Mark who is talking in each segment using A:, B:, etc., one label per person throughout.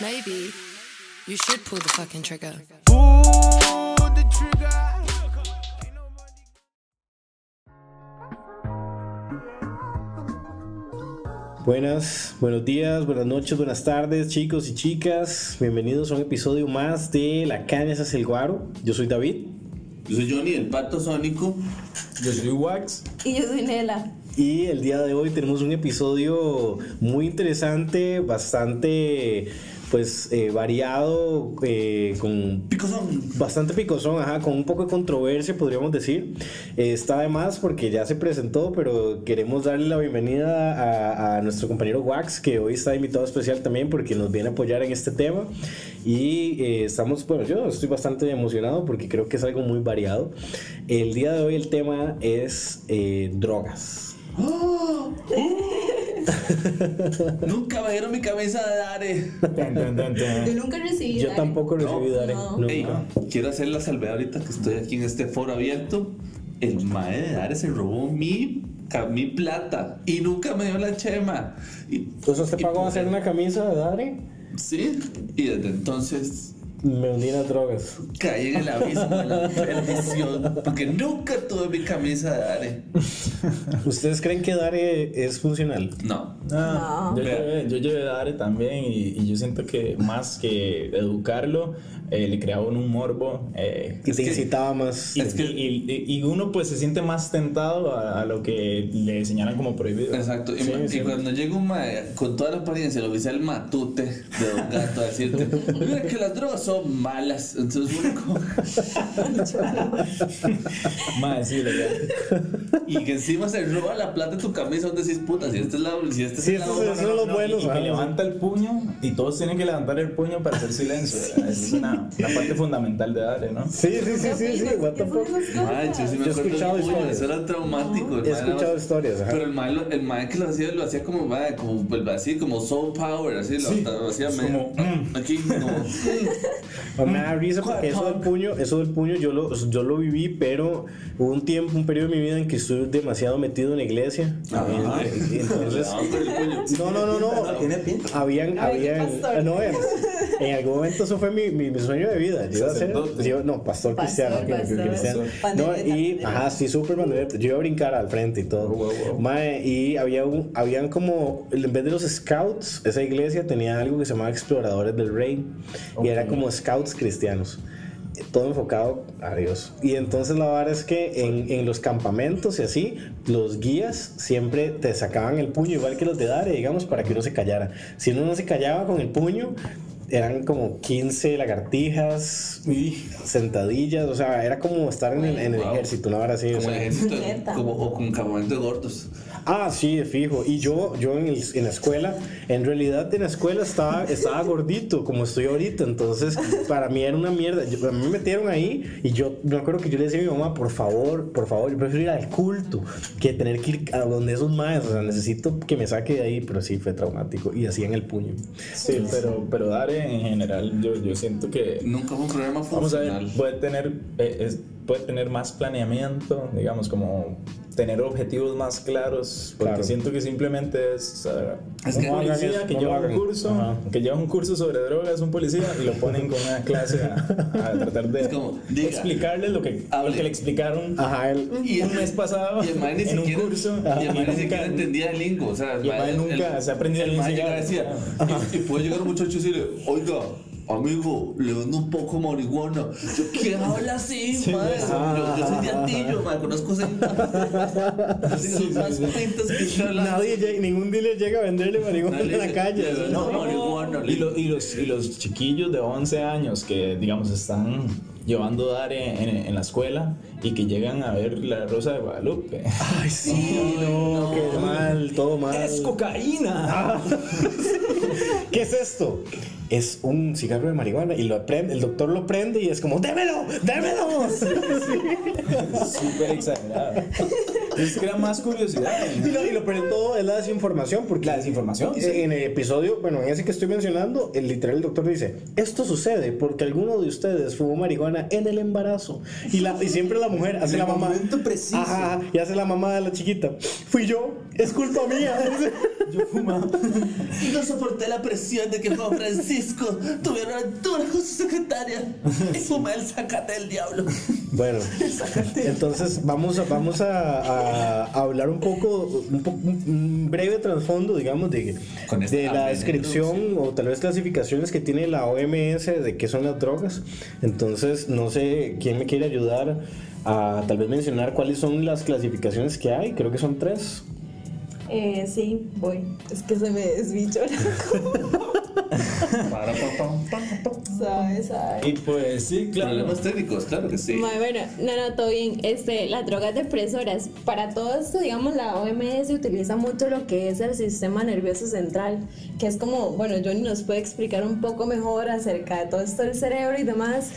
A: Maybe you should pull the fucking trigger.
B: Buenas, buenos días, buenas noches, buenas tardes, chicos y chicas. Bienvenidos a un episodio más de La Caña es el Guaro. Yo soy David.
C: Yo soy Johnny, el pato sónico.
D: Yo soy Wax.
E: Y yo soy Nela.
B: Y el día de hoy tenemos un episodio muy interesante, bastante pues eh, variado, eh, con
C: Picosón.
B: bastante picosón, ajá, con un poco de controversia podríamos decir. Eh, está de más porque ya se presentó, pero queremos darle la bienvenida a, a nuestro compañero Wax, que hoy está invitado especial también porque nos viene a apoyar en este tema. Y eh, estamos, bueno, yo estoy bastante emocionado porque creo que es algo muy variado. El día de hoy el tema es eh, drogas.
C: Nunca me dieron mi camisa de Dare.
E: Yo nunca recibí.
B: Yo
E: Dare.
B: tampoco recibí
C: No,
B: Dare.
E: no.
C: Ey, quiero hacer la salvedad ahorita que estoy aquí en este foro abierto. El mae de Dare se robó mi, mi plata y nunca me dio la chema. Y,
B: Entonces usted pagó a
C: pues,
B: hacer una camisa de Dare.
C: Sí, y desde entonces
B: Me hundí en las drogas.
C: caí en el abismo de la perdición porque nunca tuve mi camisa de Dare.
B: ¿Ustedes creen que Dare es funcional?
C: No.
D: Ah,
E: No.
D: Yo, llevé, yo llevé Dare también y, y yo siento que más que educarlo, eh, le creaba un morbo. eh,
B: Y te
C: que-
B: incitaba más.
D: y,
C: Es que-
D: y- y- y uno pues se siente más tentado a, a lo que le señalan como prohibido.
C: Exacto, y,
B: Sí,
C: y
B: sí.
C: cuando llega un mae con toda la apariencia, el oficial matute de Don Gato a decirte, mira que las drogas son malas, entonces
D: Más, sí,
C: y que encima se roba la plata de tu camisa, donde decís, puta, si este es la, si este es lado-
B: son los
D: No,
B: buenos.
D: y, que levanta el puño y todos tienen que levantar el puño para hacer silencio. Esa es una, una parte fundamental de Dare, ¿no?
B: Sí, sí, sí, sí, sí. What the fuck.
C: Sí me
B: Yo he
C: acuerdo
B: escuchado historias.
C: eso era traumático.
B: He escuchado
C: era-
B: historias, ajá.
C: Pero el mae, lo- el mae que lo hacía, lo hacía como, como, pues, así, como soul power, así, lo,
D: Sí,
C: lo hacía
D: es
C: medio-
D: como, mm.
C: aquí, como,
B: Me da risa porque eso del puño, eso del puño yo lo, yo lo viví, pero hubo un tiempo, un periodo de mi vida en que estuve demasiado metido en la iglesia.
C: Ajá.
B: Y- y entonces, no, no, no, no.
D: Tiene pinta.
B: Habían,
E: A ver, ¿qué
B: habían, no, en, algún momento eso fue mi, mi, mi sueño de vida. Yo iba a ser, yo- no, pastor,
E: Pastor,
B: cristiano,
E: pastor.
B: cristiano.
E: Pandereta,
B: No, y,
E: pandereta.
B: ajá, sí, súper pandereta. Yo iba a brincar al frente y todo.
D: Wow, wow, wow.
B: Mae, y había un, habían como, en vez de los scouts, esa iglesia tenía algo que se llamaba Exploradores del Rey. Y era como scouts cristianos. Todo enfocado a Dios. Y entonces la verdad es que en, en los campamentos y así, los guías siempre te sacaban el puño, igual que los de Dare, digamos, para que uno se callara. Si uno no se callaba con el puño, eran como 15 lagartijas, sentadillas, o sea, era como estar en el, en el
C: Wow.
B: ejército, una hora así. o
C: Como el
B: sea.
C: ejército,
E: Neta.
C: como, o con campamento de gordos.
B: Ah, sí, de fijo. Y yo, yo en, el- en la escuela, en realidad en la escuela estaba, estaba gordito, como estoy ahorita. Entonces, para mí era una mierda. Yo- a mí me metieron ahí y yo me acuerdo que yo le decía a mi mamá, por favor, por favor, yo prefiero ir al culto que tener que ir a donde esos maes. O sea, necesito que me saque de ahí, pero sí fue traumático. Y hacían el puño.
D: Sí, pero, pero Dare en general yo, yo siento que
C: Nunca fue un programa
D: Vamos a ver,
C: funcional.
D: puede tener, eh, es- puede tener más planeamiento, digamos, como tener objetivos más claros, porque
B: Claro.
D: siento que simplemente es, uh,
C: Es
D: un
C: que-
B: hagan
D: policía que lleva un curso,
B: Ajá.
D: que lleva un curso sobre drogas, un policía, y lo ponen con una clase a, a tratar de
C: Es como, diga,
D: explicarle lo que, lo
C: hable.
D: que le explicaron
B: Ajá, él.
C: Y
D: un mes pasado
C: Y el
D: en un
C: siquiera,
D: curso.
C: y el ni siquiera entendía el lingo. O sea,
D: Y el mae nunca se ha aprendido
C: el decía, y, y puede llegar un muchacho y decirle, oiga, amigo, le vendo un poco marihuana. Yo, ¿quién habla así, mae? Yo, yo soy de Antillo, mae, conozco más pintas que.
B: Nadie, llega- ningún dealer llega a venderle marihuana en la calle.
D: No,
C: marihuana.
D: y, lo- y los, y los chiquillos de 11 años que, digamos, están llevando Dare en, en la escuela y que llegan a ver La Rosa de Guadalupe.
B: Ay, sí, no, qué mal, todo mal.
D: ¡Es cocaína!
B: Ah. ¿Qué es esto? Es un cigarro de marihuana y lo prende, el doctor lo prende y es como, ¡démelo! ¡démelo!
D: Súper exagerado. Es que era más curiosidad.
B: Y lo, y lo peor de todo es la desinformación, porque
D: La desinformación,
B: en el episodio, bueno, en ese que estoy mencionando, el literal el doctor dice, esto sucede porque alguno de ustedes fumó marihuana en el embarazo. Y, la, y siempre la mujer hace la mamá.
D: momento preciso.
B: Ajá, y hace la mamá de la chiquita. Fui yo, es culpa mía.
D: Yo fumaba.
C: No soporté la presión de que Juan Francisco disco, tuvieron aventura con su secretaria. Y fumé el sacate del diablo.
B: Bueno, entonces vamos a, vamos a, a hablar un poco, un, po- un breve trasfondo, digamos, de, de la descripción o tal vez clasificaciones que tiene la OMS de qué son las drogas. Entonces, no sé quién me quiere ayudar a tal vez mencionar cuáles son las clasificaciones que hay. Creo que son tres.
E: Eh, sí, voy. Es que se me desbichó
C: Para, pa, pa, pa, pa.
E: ¿Sabes? ¿Sabes?
D: Y pues sí, claro.
C: Problemas técnicos, claro que sí.
E: Bueno, no, no, todo bien. Este, las drogas depresoras, para todo esto, digamos, la OMS utiliza mucho lo que es el sistema nervioso central, que es como, bueno, Johnny nos puede explicar un poco mejor acerca de todo esto del cerebro y demás.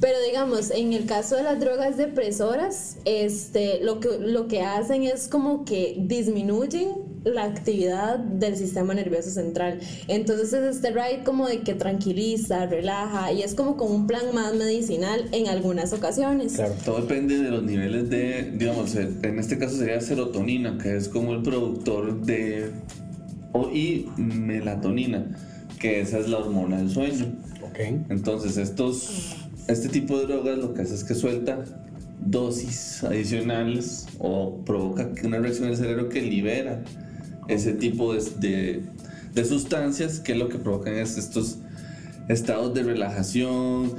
E: Pero digamos, en el caso de las drogas depresoras, este, lo, que, lo que hacen es como que disminuyen la actividad del sistema nervioso central. Entonces es este ride como de que tranquiliza, relaja y es como con un plan más medicinal en algunas ocasiones.
B: Claro.
C: Todo depende de los niveles de, digamos, en este caso sería serotonina, que es como el productor de, o, y melatonina, que esa es la hormona del sueño.
B: Ok.
C: Entonces, estos, este tipo de drogas lo que hace es que suelta dosis adicionales o provoca una reacción del cerebro que libera ese tipo de, de- de sustancias que lo que provocan es estos estados de relajación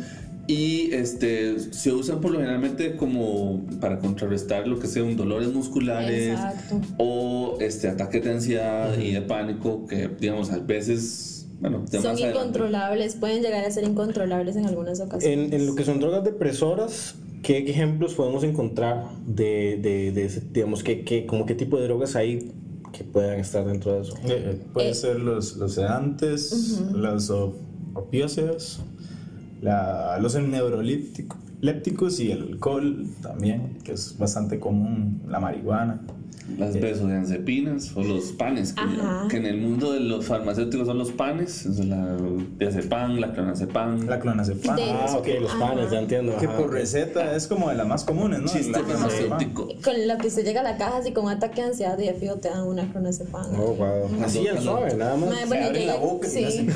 C: y este se usan por lo generalmente como para contrarrestar lo que sean dolores musculares
E: Exacto.
C: o este ataques de ansiedad y de pánico que digamos a veces bueno
E: Son incontrolables, pueden llegar a ser incontrolables en algunas ocasiones.
B: En, en lo que son drogas depresoras, ¿qué ejemplos podemos encontrar de, de, de digamos, qué, qué, como qué tipo de drogas hay que puedan estar dentro de eso?
D: Eh, eh, puede
E: Eh.
D: ser los, los sedantes, los op- opiáceos, la- los neurolípticos y el alcohol también, que es bastante común, la marihuana.
C: Las benzodiazepinas o los panes, que, en el mundo de los farmacéuticos son los panes, es la diazepam, la clonazepam.
D: La clonazepam.
E: De-
B: Ah, ok, los
E: Ajá.
B: panes, ya entiendo.
D: que por receta es como de las más comunes, ¿no?
C: Chiste
D: La
C: farmacéutico.
E: Con lo que usted llega a la caja así con un ataque de ansiedad y de fijo te dan una clonazepam.
B: Oh, wow. Así al suave, nada más.
D: Se
E: bueno,
D: abre la boca y
E: sí.
D: hacen.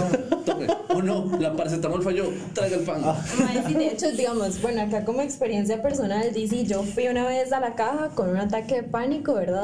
C: Tome, oh no, la paracetamol falló, traiga el pan.
E: Sí, de hecho, digamos, bueno, acá como experiencia personal, DC, yo fui una vez a la caja con un ataque de pánico, ¿verdad?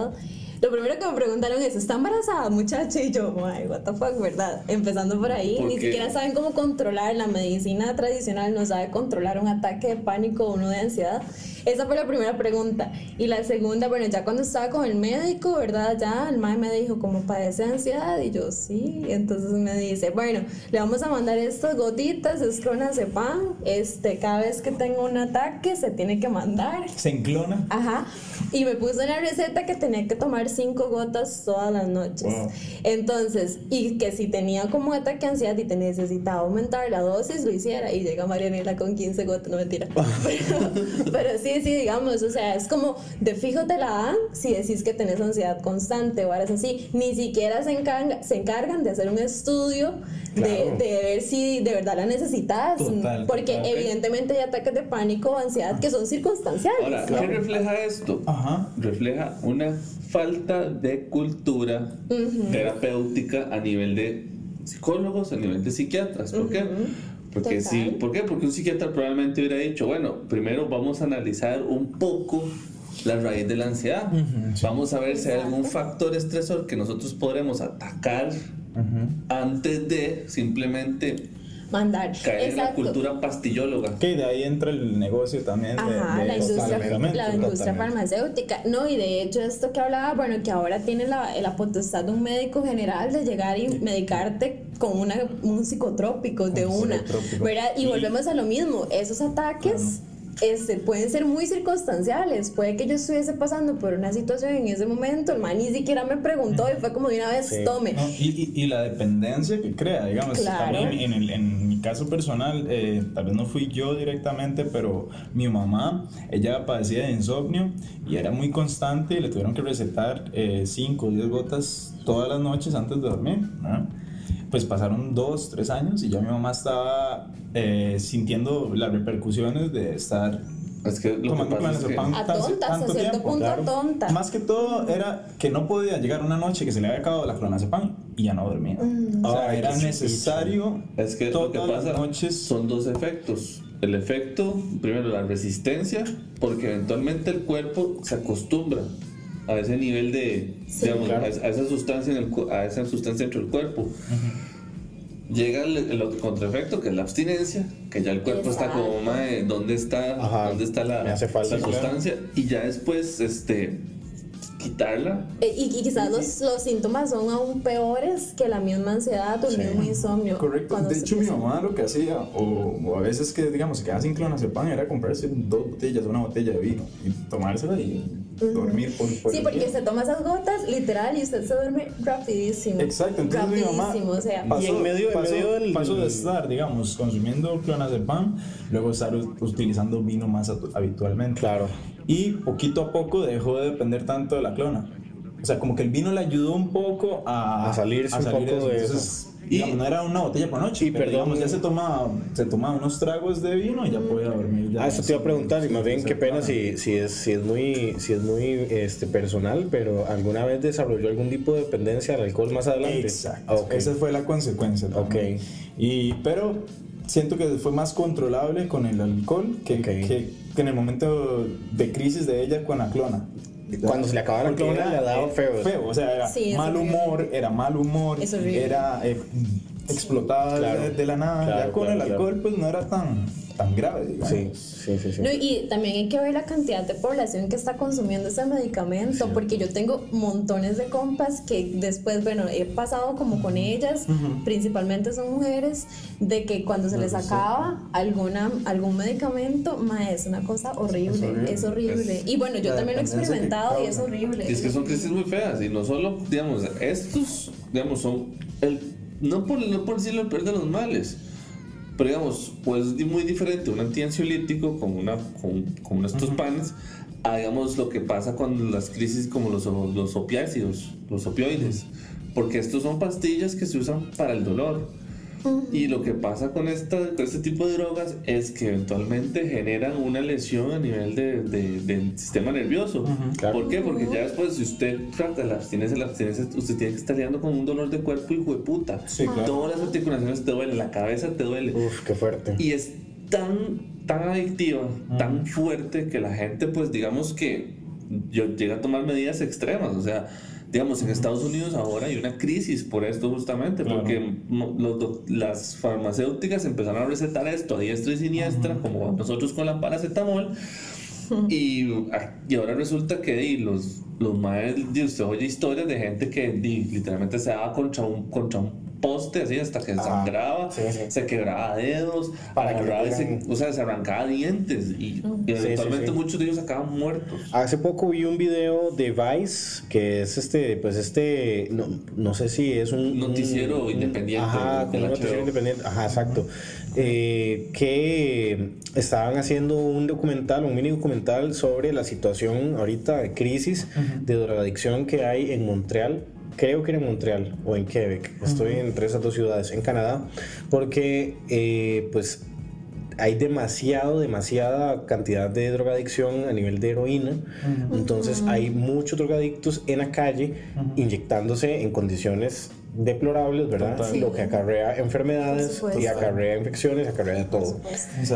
E: Lo primero que me preguntaron es, ¿está embarazada muchacha? Y yo, ay, what the fuck, ¿verdad? Empezando por ahí,
C: ¿Por
E: ni
C: qué?
E: siquiera saben cómo controlar, la medicina tradicional no sabe controlar un ataque de pánico o uno de ansiedad. Esa fue la primera pregunta. Y la segunda, bueno, ya cuando estaba con el médico, ¿verdad? Ya el mae me dijo, ¿cómo padece de ansiedad? Y yo, sí. Entonces me dice, bueno, le vamos a mandar estas gotitas, es clonazepam. Este, cada vez que tenga un ataque se tiene que mandar.
D: Se enclona.
E: Ajá. Y me puso en la receta que tenía que tomar cinco gotas todas las noches.
D: Wow.
E: Entonces, y que si tenía como ataque de ansiedad y te necesitaba aumentar la dosis, lo hiciera. Y llega Marianela con 15 gotas, no mentira. Pero, pero sí, sí, digamos, o sea, es como de fijo te la dan si decís que tenés ansiedad constante o horas así. Ni siquiera se encargan, se encargan de hacer un estudio de,
B: Claro.
E: de ver si de verdad la necesitas.
D: Total,
E: porque
D: total.
E: evidentemente hay ataques de pánico o ansiedad que son circunstanciales.
C: Ahora, ¿qué refleja esto?
D: Ajá.
C: Refleja una falta de cultura terapéutica a nivel de psicólogos, a nivel de psiquiatras. ¿Por qué? Porque
E: Total.
C: sí, ¿Por qué? Porque un psiquiatra probablemente hubiera dicho, bueno, primero vamos a analizar un poco la raíz de la ansiedad. Vamos a ver si hay algún factor estresor que nosotros podremos atacar antes de simplemente
E: mandar.
C: caer en la cultura pastillóloga.
D: Que de ahí entra el negocio también de,
E: Ajá,
D: de
E: la industria, la industria farmacéutica. No, y de hecho esto que hablaba, bueno, que ahora tiene la, la potestad de un médico general de llegar y medicarte con una, un psicotrópico de
D: Un
E: una.
D: psicotrópico.
E: ¿verdad? Y
D: Y-
E: volvemos a lo mismo, esos ataques... Este, pueden ser muy circunstanciales. Puede que yo estuviese pasando por una situación en ese momento, el man ni siquiera me preguntó y fue como de una vez,
B: Sí.
E: tome.
D: No, y, y- y la dependencia que crea, digamos,
E: Claro.
D: también en, el- en mi caso personal, eh, tal vez no fui yo directamente, pero mi mamá, ella padecía de insomnio y era muy constante y le tuvieron que recetar 5 o 10 gotas todas las noches antes de dormir. ¿no? Pues pasaron 2, 3 años y ya mi mamá estaba eh, sintiendo las repercusiones de estar
C: Es que lo que
D: tomando
C: pasa es que...
D: clonazepam
E: A tontas, a
D: tanto
E: cierto
D: tiempo.
E: punto
B: claro.
E: tonta.
D: Más que todo era que no podía llegar una noche que se le había acabado la clonazepam y ya no dormía. O sea,
B: Ay,
D: era necesario
C: Es que lo
D: todas
C: que pasa
D: las noches.
C: son dos efectos. El efecto, primero, la resistencia, porque eventualmente el cuerpo se acostumbra a ese nivel de, digamos,
B: claro.
C: a, a esa sustancia en el, cu- a esa sustancia dentro del cuerpo. Llega el, el otro contraefecto, que es la abstinencia, que ya el cuerpo está como, mae, ¿dónde está,
B: Ajá,
C: ¿dónde está la,
B: me hace falta,
C: la
B: claro.
C: sustancia? Y ya después, este, quitarla
E: Eh, Y, y quizás los, los síntomas son aún peores que la misma ansiedad o el
B: Sí.
E: mismo insomnio.
D: Correcto. De hecho, mi mamá lo que hacía, o, o a veces que, digamos, se quedaba sin clonazepam, era comprarse dos botellas, una botella de vino y tomársela y dormir por, por
E: Sí, porque
D: día.
E: se toma esas gotas, literal, y usted se duerme rapidísimo.
D: Exacto, entonces mi mamá
E: Rapidísimo, o sea.
B: Y en medio- en
D: pasó,
B: medio del-
D: pasó de estar, digamos, consumiendo clonazepam, luego estar utilizando vino más habitualmente.
B: Claro.
D: Y poquito a poco dejó de depender tanto de la clona. O sea, como que el vino le ayudó un poco a,
B: A salirse un poco de
D: Entonces,
C: Y-
D: digamos, no era una botella por noche,
B: y
D: pero
B: perdón-
D: digamos, ya se tomaba, se tomaba unos tragos de vino y ya podía dormir. ya
B: Ah, eso te iba a preguntar, y más bien qué pena si, si, es, si es muy, si es muy este, personal, pero ¿alguna vez desarrolló algún tipo de dependencia al alcohol más adelante?
D: Exacto.
B: Ah, ok.
D: Esa fue la consecuencia. también.
B: Ok.
D: Y, pero siento que fue más controlable con el alcohol que,
B: Ok.
D: que, que en el momento de crisis de ella con la clona.
B: Cuando se le acababa la clona, le daba
D: eh,
B: feo.
D: Feo, o sea, era
E: Sí,
D: mal
E: horrible.
D: humor, era mal humor, era eh, explotada
B: Claro.
D: de, de la nada.
B: Claro,
D: ya con
B: claro,
D: el
B: claro.
D: alcohol, pues no era tan, tan grave, digamos.
B: Sí, sí, sí. sí.
E: No, y también hay que ver la cantidad de población que está consumiendo ese medicamento, porque yo tengo montones de compas que después, bueno, he pasado como con ellas, principalmente son mujeres, de que cuando se les acaba alguna, algún medicamento, ma, es una cosa horrible, es horrible. Y bueno, yo también lo he experimentado y es horrible.
C: Y es que son crisis muy feas y no solo, digamos, estos, digamos, son el, no por, no por decirlo el peor de los males, pero digamos, pues es muy diferente un antiansiolítico con una, con, con uno de estos panes a, digamos, lo que pasa con las crisis como los, los opiáceos, los opioides, porque estos son pastillas que se usan para el dolor. Y lo que pasa con, esta, con este tipo de drogas es que eventualmente generan una lesión a nivel de, de- del sistema nervioso.
B: claro.
C: ¿Por qué? Porque ya después, si usted trata la abstinencia, la abstinencia, usted tiene que estar lidiando con un dolor de cuerpo y puta.
D: Sí, claro.
C: Todas las articulaciones te duelen, la cabeza te duele.
B: Uf, qué fuerte.
C: Y es tan, tan adictiva, tan fuerte que la gente, pues digamos que yo, llega a tomar medidas extremas. O sea, digamos, en Estados Unidos ahora hay una crisis por esto justamente,
D: Claro.
C: porque los las farmacéuticas empezaron a recetar esto a diestra y siniestra, como nosotros con la paracetamol. Y, ah, y ahora resulta que di, los, los maes, di, usted oye historias de gente que di, literalmente se daba contra un, contra un poste así hasta que sangraba,
B: sí, sí.
C: se quebraba dedos,
B: Para que
C: agarraba y se- o sea, se arrancaba dientes y, y eventualmente
B: sí.
C: muchos de ellos acaban muertos.
B: Hace poco vi un video de Vice, que es este, pues este, no, no sé si es un...
C: Noticiero
B: un-
C: independiente
B: Ajá, un noticiero independiente, ajá, exacto. Eh, que estaban haciendo un documental, un mini documental sobre la situación ahorita de crisis de drogadicción que hay en Montreal. Creo que era en Montreal o en Quebec. Estoy entre esas dos ciudades, en Canadá, porque eh, pues hay demasiado, demasiada cantidad de drogadicción a nivel de heroína. Entonces hay muchos drogadictos en la calle inyectándose en condiciones deplorables, ¿verdad?
E: Sí.
B: Lo que acarrea enfermedades y acarrea infecciones, acarrea todo.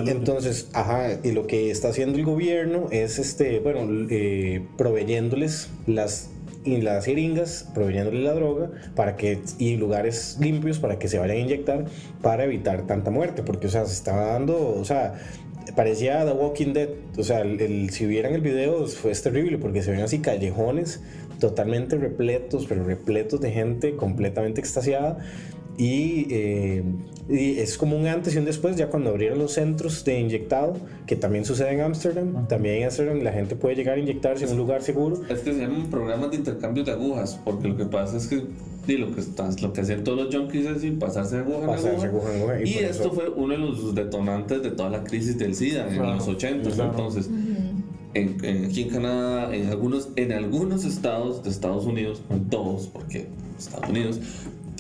B: Entonces, ajá, y lo que está haciendo el gobierno es, este, bueno, eh, proveyéndoles las y las jeringas, proveyéndoles la droga para que y lugares limpios para que se vayan a inyectar para evitar tanta muerte, porque o sea, se estaba dando, o sea, parecía The Walking Dead, o sea, el, el- si vieran el video fue terrible porque se ven así callejones totalmente repletos, pero repletos de gente completamente extasiada y, eh, y es como un antes y un después, ya cuando abrieron los centros de inyectado, que también sucede en Ámsterdam, también en Ámsterdam la gente puede llegar a inyectarse en un lugar seguro.
C: Es que se llaman programas de intercambio de agujas, porque lo que pasa es que di, lo, que estás- lo que hacen todos los junkies es ir pasarse de aguja en
B: Pasarse
C: aguja.
B: aguja en aguja, y
C: Y, esto
B: eso-
C: fue uno de los detonantes de toda la crisis del SIDA en
D: Claro,
C: los 80.
D: claro.
C: Entonces, en, en- aquí en Canadá, en algunos, en algunos estados de Estados Unidos, no en todos, porque Estados Unidos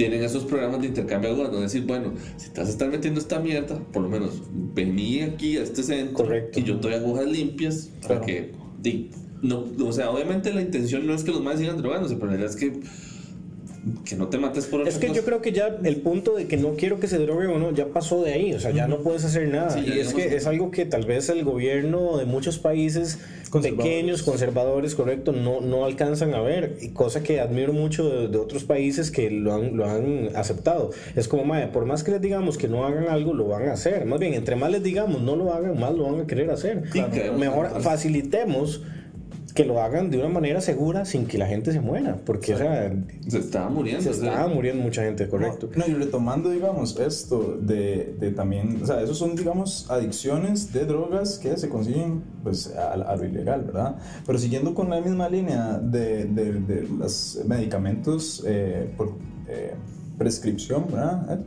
C: tienen esos programas de intercambio de donde decir, bueno, si te vas a estar metiendo esta mierda, por lo menos vení aquí a este centro
B: Correcto.
C: y yo te doy agujas limpias para que, di, no, o sea, obviamente la intención no es que los más sigan drogándose, pero la verdad es que que no te mates por
B: Es que
C: cosa.
B: yo creo que ya el punto de que no quiero que se drogue o no ya pasó de ahí, o sea, ya no puedes hacer nada.
C: Sí,
B: y es que es algo que tal vez el gobierno de muchos países
D: Conservadores.
B: pequeños, conservadores, correcto, no, no alcanzan a ver. Y cosa que admiro mucho de, de otros países que lo han, lo han aceptado. Es como, madre, por más que les digamos que no hagan algo, lo van a hacer. Más bien, entre más les digamos no lo hagan, más lo van a querer hacer.
C: Sí, que-
B: Mejor facilitemos que lo hagan de una manera segura sin que la gente se muera. Porque, o sea,
C: se estaba muriendo.
B: se
C: o sea,
B: estaba muriendo mucha gente, correcto.
D: No, y retomando, digamos, esto de, de también, o sea, esos son, digamos, adicciones de drogas que se consiguen, pues, a, a lo ilegal, ¿verdad? Pero siguiendo con la misma línea de, de, de los medicamentos eh, por eh, prescripción, ¿verdad?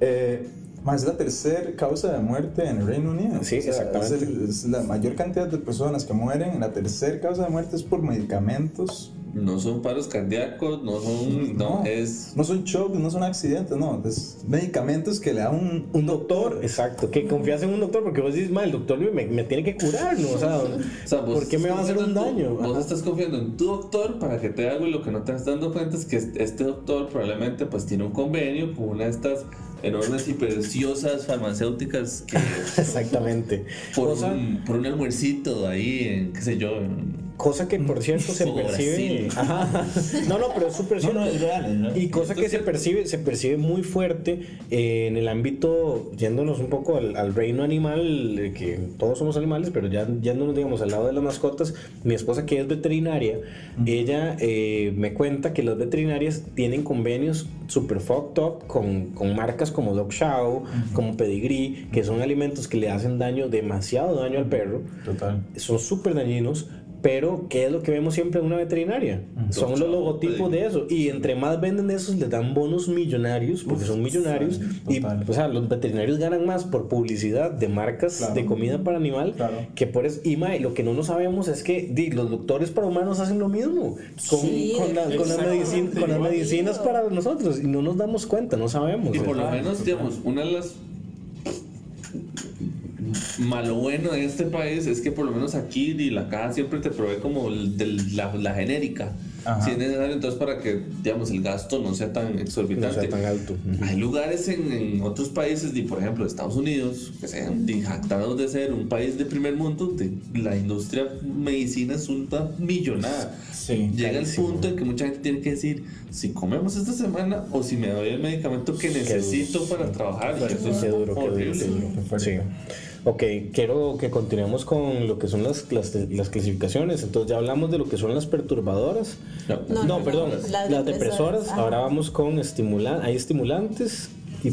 D: Eh, más es la tercera causa de muerte en el Reino Unido.
B: Sí, exactamente.
D: Es, el- es la mayor cantidad de personas que mueren. La tercera causa de muerte es por medicamentos
C: No son paros cardíacos, no son. No, es.
D: No son shocks, no son accidentes, no. Es medicamentos que le da un,
B: Un doctor, exacto, que confías en un doctor porque vos dices, "Ma, el doctor me, me tiene que curar, ¿no? O sea,
C: O sea,
B: ¿por qué me va a hacer un daño?
C: tu- Vos estás confiando en tu doctor para que te haga algo y lo que no te estás dando cuenta es que este doctor probablemente pues tiene un convenio con una de estas enormes y preciosas farmacéuticas que
B: Exactamente.
C: por, un, por un almuercito ahí en, qué sé yo, en-
B: cosa que por cierto se
C: Como
B: percibe. Ajá. No, no, pero es súper
D: No,
B: cierto.
D: no, es real, real.
B: Y cosa que se percibe, se percibe muy fuerte eh, en el ámbito, yéndonos un poco al, al reino animal, que todos somos animales, pero ya yéndonos, digamos, al lado de las mascotas, mi esposa que es veterinaria, ella eh, me cuenta que las veterinarias tienen convenios super fucked up con, con marcas como Dog Chow, como Pedigree, que son alimentos que le hacen daño, demasiado daño al perro
D: Total.
B: son súper dañinos, pero ¿qué es lo que vemos siempre en una veterinaria? Son los logotipos de eso. Y entre más venden de esos, les dan bonos millonarios, porque son millonarios. Y o sea, los veterinarios ganan más por publicidad de marcas
D: Claro.
B: de comida para animal
D: Claro.
B: que por eso. Y mae, lo que no nos sabemos es que di, los doctores para humanos hacen lo mismo con,
E: Sí,
B: con, la- con las medicin- con las medicinas para nosotros. Y no nos damos cuenta, no sabemos.
C: y por lo menos digamos una de las malo bueno de este país es que por lo menos aquí y la caja siempre te provee como la, la genérica
D: Ajá.
C: si es necesario entonces para que digamos el gasto no sea tan
B: no
C: exorbitante
B: sea tan alto. Ujú.
C: Hay lugares en, en otros países, di, por ejemplo Estados Unidos, que sean di, jactados de ser un país de primer mundo, di, la industria medicina es una millonada.
D: Sí,
C: Llega el punto en que mucha gente tiene que decir si comemos esta semana o si me doy el medicamento que necesito para trabajar. Y eso es
B: Qué duro, qué
C: horrible.
B: qué duro. Sí. Ok, quiero que continuemos con lo que son las, las, las clasificaciones. Entonces ya hablamos de lo que son las perturbadoras.
C: No.
B: No,
E: No, no,
B: perdón, las,
E: las
B: depresoras. Ahora vamos con estimulantes. Hay estimulantes y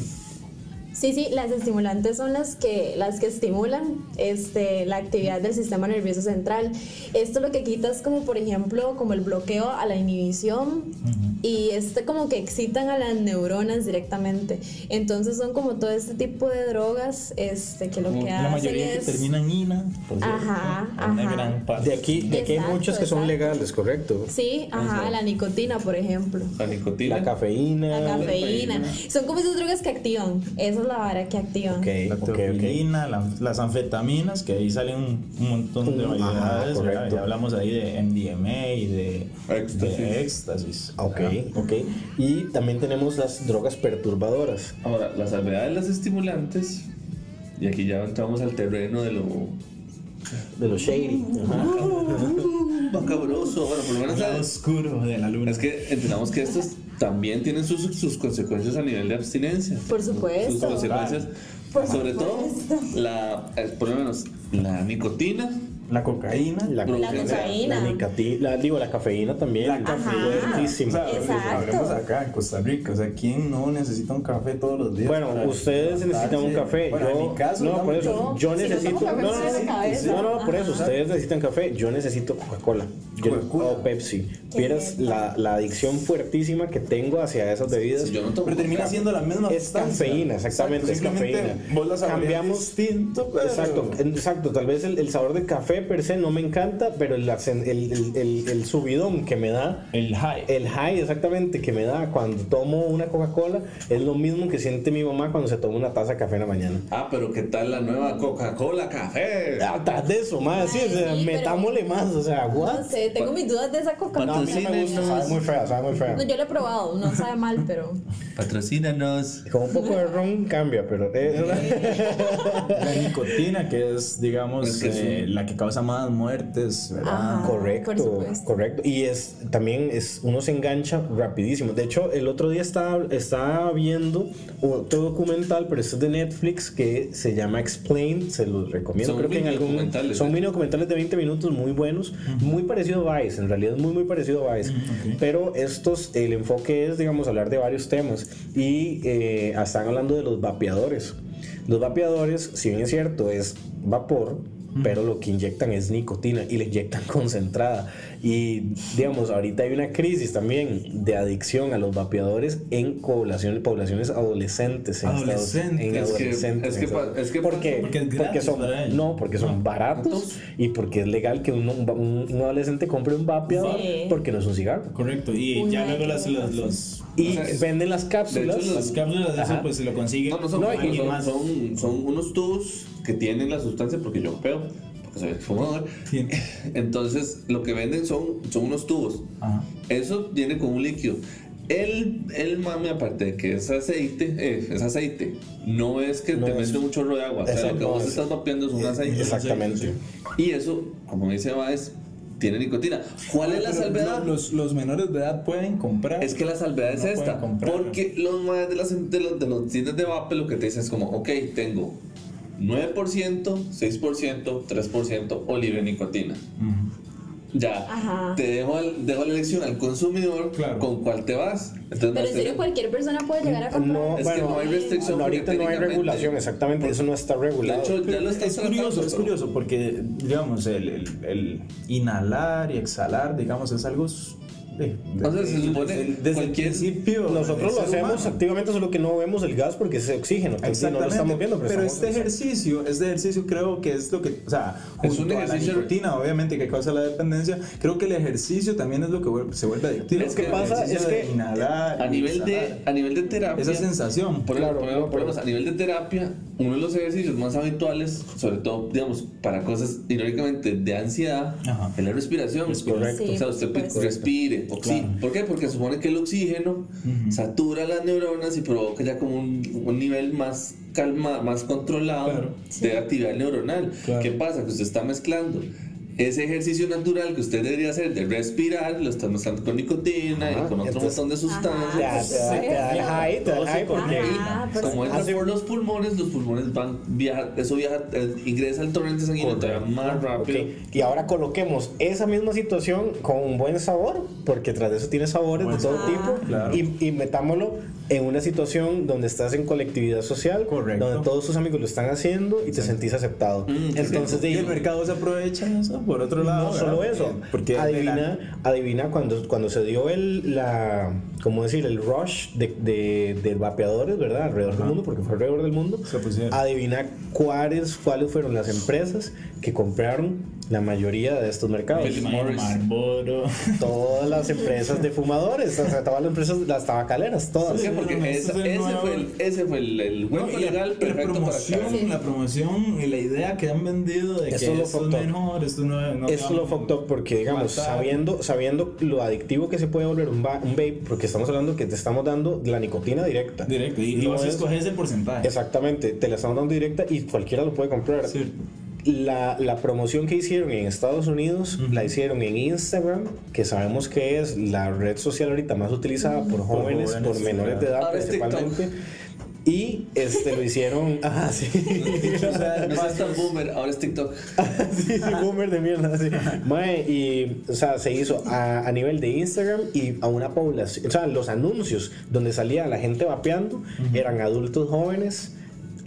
E: Sí, sí, las estimulantes son las que, las que estimulan este, la actividad del sistema nervioso central. Esto lo que quita es como, por ejemplo, como el bloqueo a la inhibición y este como que excitan a las neuronas directamente. Entonces son como todo este tipo de drogas este, que lo que
D: la
E: hacen
D: mayoría que
E: es...
D: termina en INA. cierto,
E: Ajá,
D: Una
E: ajá.
D: gran parte.
B: de aquí, de aquí hay
E: Exacto,
B: muchas que son
E: exacto.
B: legales, correcto.
E: Sí, ajá, la nicotina, por ejemplo.
C: La nicotina.
B: La cafeína.
E: La cafeína. Son como esas drogas que activan. Esa es la vara que activan.
B: Ok,
D: La
B: ok, ok.
D: teofilina, la- las anfetaminas, que ahí salen un, un montón de
B: Ajá,
D: variedades. ¿verdad?
B: correcto.
D: Ya hablamos ahí de MDMA y de
C: Éxtasis.
D: de éxtasis.
B: Ok, ok. Y también tenemos las drogas perturbadoras.
C: Ahora, la salvedad de las estimulantes, y aquí ya entramos al terreno de lo
B: De los shady. Ajá.
C: macabroso. Bueno, por lo menos
D: El lado oscuro de la luna.
C: Es que entendamos que estos también tienen sus, sus consecuencias a nivel de abstinencia.
E: Por supuesto.
C: Sus consecuencias,
E: Por
C: sobre
E: supuesto.
C: todo, la, eh, por lo menos la nicotina.
D: La cocaína.
B: La,
E: La
C: La
E: cocaína.
B: La nicati- la- digo, la cafeína también.
D: La cafeína.
B: fuertísima.
D: O sea,
E: Exacto.
D: hablemos acá en Costa Rica. O sea, ¿quién no necesita un café todos los días?
B: Bueno, ustedes necesitan un café.
D: Bueno,
B: yo,
D: en mi caso,
B: no, por eso,
E: yo-
B: yo,
E: si
B: necesito.
E: café,
B: no, no,
E: la
B: no, no, no, por eso,
E: Ajá.
B: ustedes necesitan café. Yo necesito Coca-Cola. Yo-
D: Coca-Cola.
B: O Pepsi. Vieras la, la adicción fuertísima que tengo hacia esas bebidas.
C: Si yo no tomo
D: Pero termina
C: café,
D: siendo la misma
B: Es
D: sustancia.
B: cafeína, exactamente, es
D: Simplemente
B: cafeína.
D: Vos la saboreas
B: Cambiamos-
D: distinto, pero-
B: Exacto, exacto. Tal vez el, el sabor del café café per se no me encanta, pero el, el, el- el- subidón que me da,
D: El high.
B: el high exactamente que me da cuando tomo una Coca-Cola, es lo mismo que siente mi mamá cuando se toma una taza de café en la mañana.
C: Ah, pero ¿qué tal la nueva Coca-Cola Café?
B: Atrás de eso, más, sí, o sea,
E: sí, pero-
B: metámosle más, o sea,
E: No
B: what?
E: sé, tengo mis dudas de esa Coca-Cola.
B: No, a mí no me gusta, sabe muy fea, sabe muy fea.
E: No, yo lo he probado, no sabe mal, pero.
C: Patrocínanos.
B: Con un poco de ron cambia, pero... eh,
D: La nicotina, que es, digamos,
C: Es que
D: eh, la que causa más muertes, ¿verdad?
E: Ajá.
B: Correcto, correcto. Y es también es uno se engancha rapidísimo. De hecho, el otro día estaba, estaba viendo otro documental, pero este es de Netflix que se llama Explained, se los recomiendo.
C: Son
B: Creo que en
C: mini
B: algún
C: documentales,
B: son
C: ¿eh?
B: mini documentales de 20 minutos muy buenos, muy parecido a Vice, en realidad es muy muy parecido a Vice. Pero estos el enfoque es, digamos, hablar de varios temas y eh, están hablando de los vapeadores. Los vapeadores, si bien es cierto, es vapor, pero lo que inyectan es nicotina y le inyectan concentrada. Y digamos, ahorita hay una crisis también de adicción a los vapeadores en poblaciones, poblaciones adolescentes. En Estados-
D: Adolescentes.
B: en
C: Es que-
B: adolescentes,
C: es que
B: en
C: es que
B: ¿Por qué?
D: Porque es
B: Porque son,
D: para ellos.
B: no, porque son baratos y porque es legal que un, un- un adolescente compre un vapeador
E: Sí.
B: porque no es un cigarro.
D: Correcto. Y
E: Una
D: ya luego las, los, los,
B: Y
C: O sea,
B: venden las cápsulas.
C: de hecho,
D: las cápsulas de eso, pues se lo consiguen.
C: No, no son,
B: No,
C: son, son unos tubos que tienen la sustancia porque yo peo, porque soy fumador.
D: Sí.
C: Entonces, lo que venden son, son unos tubos.
D: Ajá.
C: Eso viene con un líquido. El, el mame, aparte de que es aceite, eh, es aceite, no es que
B: No
C: te
B: es-
C: mete un chorro de agua. O sea, lo que vos
B: no,
C: estás vapeando es un aceite.
B: Exactamente.
C: Y eso, como dice Baez, tiene nicotina. ¿Cuál es la salvedad?
D: lo- Los, los menores de edad pueden comprar.
C: Es que la salvedad es
D: No
C: esta.
D: comprarlo.
C: Porque los maes de, las, de, los, de los tiendas de vape lo que te dicen es como, ok, tengo 9%, 6%, 3% o libre nicotina.
D: Ujú.
C: Ya,
E: Ajá.
C: te dejo, al- dejo la elección al consumidor
D: Claro.
C: con cuál te vas. Entonces,
E: Pero en
C: te-
E: serio, cualquier persona puede llegar a comprar.
B: No,
C: Es que
B: bueno,
C: no hay restricción
B: ahorita no hay regulación, exactamente, eso no está
C: de
B: regulado.
C: hecho, ya lo están
D: es curioso, es curioso porque, digamos, el, el, el inhalar y exhalar, digamos, es algo. S- de-
C: O sea, se
D: desde-
C: supone
D: desde, desde
C: cualquier-
D: el principio.
B: Nosotros lo hacemos
D: humano.
B: activamente, solo que no vemos el gas porque es oxígeno. entonces no lo
D: Exactamente,
B: estamos viendo, pero,
D: pero
B: estamos-
D: este ejercicio, este ejercicio creo que es lo que, o sea,
C: Es un
D: a la
C: ejercicio-
D: nicotina, obviamente, que causa la dependencia, creo que el ejercicio también es lo que vuelve- se vuelve adictivo.
C: Lo que
B: pasa
D: ejercicio
B: es
D: de
B: que
D: inhalar
C: a nivel, de, a nivel de terapia.
D: esa sensación.
C: Por,
B: Claro,
C: por-
B: no,
C: por-
B: pero-
C: a nivel de terapia, uno de los ejercicios más habituales, sobre todo, digamos, para cosas irónicamente de ansiedad,
D: Ajá.
C: es la respiración.
B: Correcto.
C: o sea,
E: Sí,
C: usted
E: por
D: Claro.
C: ¿Por qué? Porque supone que el oxígeno satura las neuronas y provoca ya como un, un nivel más calma, más controlado
D: Claro.
C: de actividad neuronal.
D: Claro.
C: ¿Qué pasa? Que usted está mezclando. Ese ejercicio natural que usted debería hacer de respirar, lo está mezclando con nicotina
B: Ajá,
C: y con otro
B: entonces-
C: montón de sustancias.
B: Ya, te da- te da el high, te da el high porque
E: Ajá, por
C: Como entra por los pulmones, los pulmones van, viaja, eso viaja, eh, ingresa al torrente sanguíneo todavía más rápido.
B: Ok, Y ahora coloquemos esa misma situación con un buen sabor, porque tras de eso tiene sabores de todo
E: sabor.
B: tipo,
D: Claro.
B: y, y metámoslo en una situación donde estás en colectividad social,
D: Correcto.
B: donde todos tus amigos lo están haciendo y te sentís aceptado.
C: Mm,
B: Entonces,
D: Y
B: de
D: el mercado se aprovecha eso por otro lado.
B: no solo
D: ¿verdad?
B: eso,
D: Porque
B: adivina, adivina cuando, cuando se dio el, la, ¿cómo decir? El rush de, de, de vapeadores, ¿verdad? Alrededor del mundo, porque fue alrededor del mundo.
D: Se.
B: Adivina cuáles, cuáles fueron las empresas que compraron la mayoría de estos mercados.
C: Morris.
D: Marlboro.
B: Todas las empresas de fumadores, o sea, todas las empresas, las tabacaleras, todas.
D: Sí,
C: Porque
D: no,
C: esa-
D: ese es el
C: ese,
D: nuevo-
C: fue el, ese fue el, el hueco
D: No, y la-
C: legal
D: y la
C: perfecto para
D: promoción, la promoción y la idea que han vendido de que
B: lo
D: esto es mejor, esto no, no
B: Esto lo fucked up porque, digamos,
D: matar.
B: sabiendo, sabiendo lo adictivo que se puede volver un, va- un vape, porque estamos hablando que te estamos dando la nicotina directa.
D: Directo, y
B: No
D: vos
B: es-
D: escoges el porcentaje.
B: Exactamente, te la estamos dando directa y cualquiera lo puede comprar.
D: Sí.
B: La, la promoción que hicieron en Estados Unidos la hicieron en Instagram, que sabemos que es la red social ahorita más utilizada por jóvenes, por,
D: jóvenes,
B: menores de edad
C: Ahora
B: principalmente. Y este lo hicieron. Ah, sí.
C: No seas tan boomer, ahora es TikTok.
B: sí, sí, boomer de mierda, sí. Mae, y, o sea, se hizo a, a nivel de Instagram y a una población, o sea, los anuncios donde salía la gente vapeando eran adultos jóvenes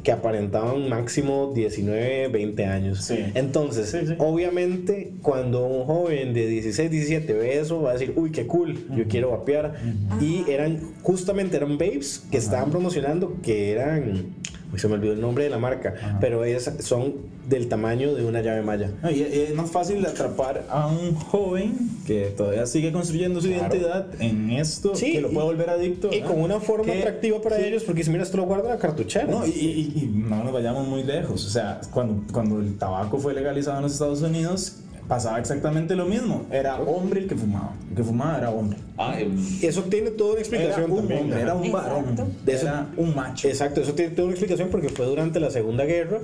B: que aparentaban máximo 19, 20 años.
D: Sí.
B: Entonces,
D: Sí, sí.
B: obviamente, cuando un joven de 16, 17 ve eso, va a decir, uy, qué cool, yo quiero vapear. Y eran, justamente eran babes que estaban promocionando que eran se me olvidó el nombre de la marca, pero es, son del tamaño de una llave maya.
D: No, y, es más fácil atrapar a un joven que todavía sigue construyendo su
B: Claro.
D: identidad en esto,
B: Sí,
D: que lo puede volver adicto.
B: Y
D: ¿verdad?
B: con una forma
D: Que-
B: atractiva para
D: que-
B: ellos, porque si mira, esto lo guarda la cartuchera.
D: No, y, y- y no nos vayamos muy lejos. O sea, cuando, cuando el tabaco fue legalizado en los Estados Unidos, pasaba exactamente lo mismo. Era hombre el que fumaba. El que fumaba era hombre.
C: Ah, em,
B: Eso tiene toda una
D: Era
B: explicación
D: un
B: también.
D: hombre,
B: ajá.
D: era un varón.
B: De eso-
D: Era un macho.
B: Exacto, eso tiene toda una explicación porque fue durante la Segunda Guerra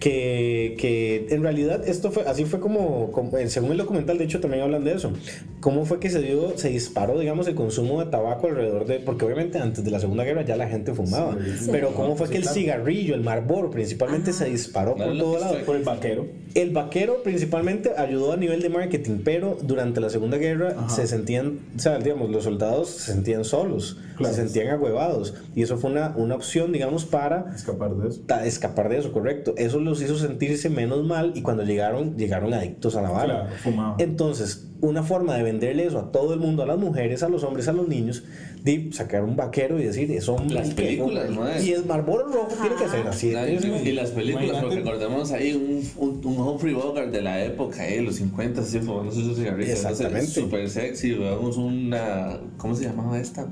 B: que, que en realidad esto fue así fue como, como- según el documental de hecho también hablan de eso cómo fue que se dio se disparó digamos el consumo de tabaco alrededor de porque obviamente antes de la Segunda Guerra ya la gente fumaba
E: Sí.
B: pero cómo fue
D: Sí,
B: que el
D: claro.
B: cigarrillo el Marlboro principalmente se disparó por todo lado
D: Por el vaquero.
B: el vaquero principalmente ayudó a nivel de marketing, pero durante la Segunda Guerra se sentían, o sea, digamos, los soldados se sentían solos,
D: Claro.
B: se sentían agüevados, y eso fue una, una opción, digamos, para
D: Escapar de eso.
B: ta- escapar de eso, correcto. Eso los hizo sentirse menos mal y cuando llegaron, llegaron adictos a la bala.
D: Claro.
B: Entonces, una forma de venderle eso a todo el mundo, a las mujeres, a los hombres, a los niños, de sacar un vaquero y decir, es hombre.
C: Las películas,
B: fuma".
C: madre.
B: Y el Marlboro rojo tiene que ser así.
C: Y las películas,
D: Imagínate.
C: porque recordemos ahí un, un, un Humphrey Bogart de la época, eh, los 50, así fumando sus cigarrillos.
B: Exactamente.
C: Súper sexy, veamos una. ¿Cómo se llamaba esta?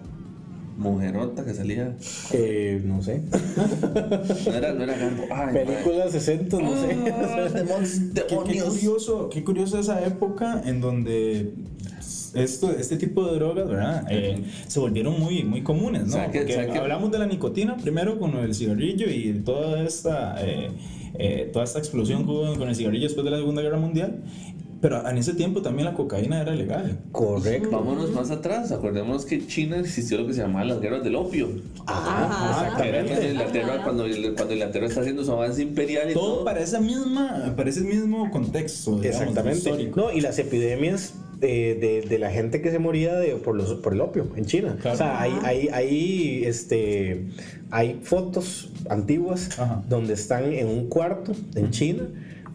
C: Mujerota que salía.
B: Eh, no sé.
C: No era, no era. Ay,
B: Películas 60, no sé.
C: Ah, demonios,
D: Qué, qué curioso, qué curioso esa época en donde esto, este tipo de drogas, ¿verdad? Eh, se volvieron muy, muy comunes, ¿no? Hablamos de la nicotina primero con el cigarrillo y toda esta, eh, eh, toda esta explosión que hubo con el cigarrillo después de la Segunda Guerra Mundial. Pero en ese tiempo también la cocaína era legal.
B: Correcto.
C: Vámonos más atrás. Acordémonos que en China existió lo que se llamaba las guerras del opio.
B: Ajá,
C: Que era. Inglaterra, cuando, cuando Inglaterra está haciendo su avance imperial y todo.
D: Todo para, esa misma, para ese mismo contexto. digamos,
B: Exactamente.
D: histórico.
B: No, y las epidemias de, de la gente que se moría de, por, los, por el opio en China.
D: Claro.
B: O sea, hay, hay, hay, este, hay fotos antiguas
D: Ajá.
B: donde están en un cuarto en China,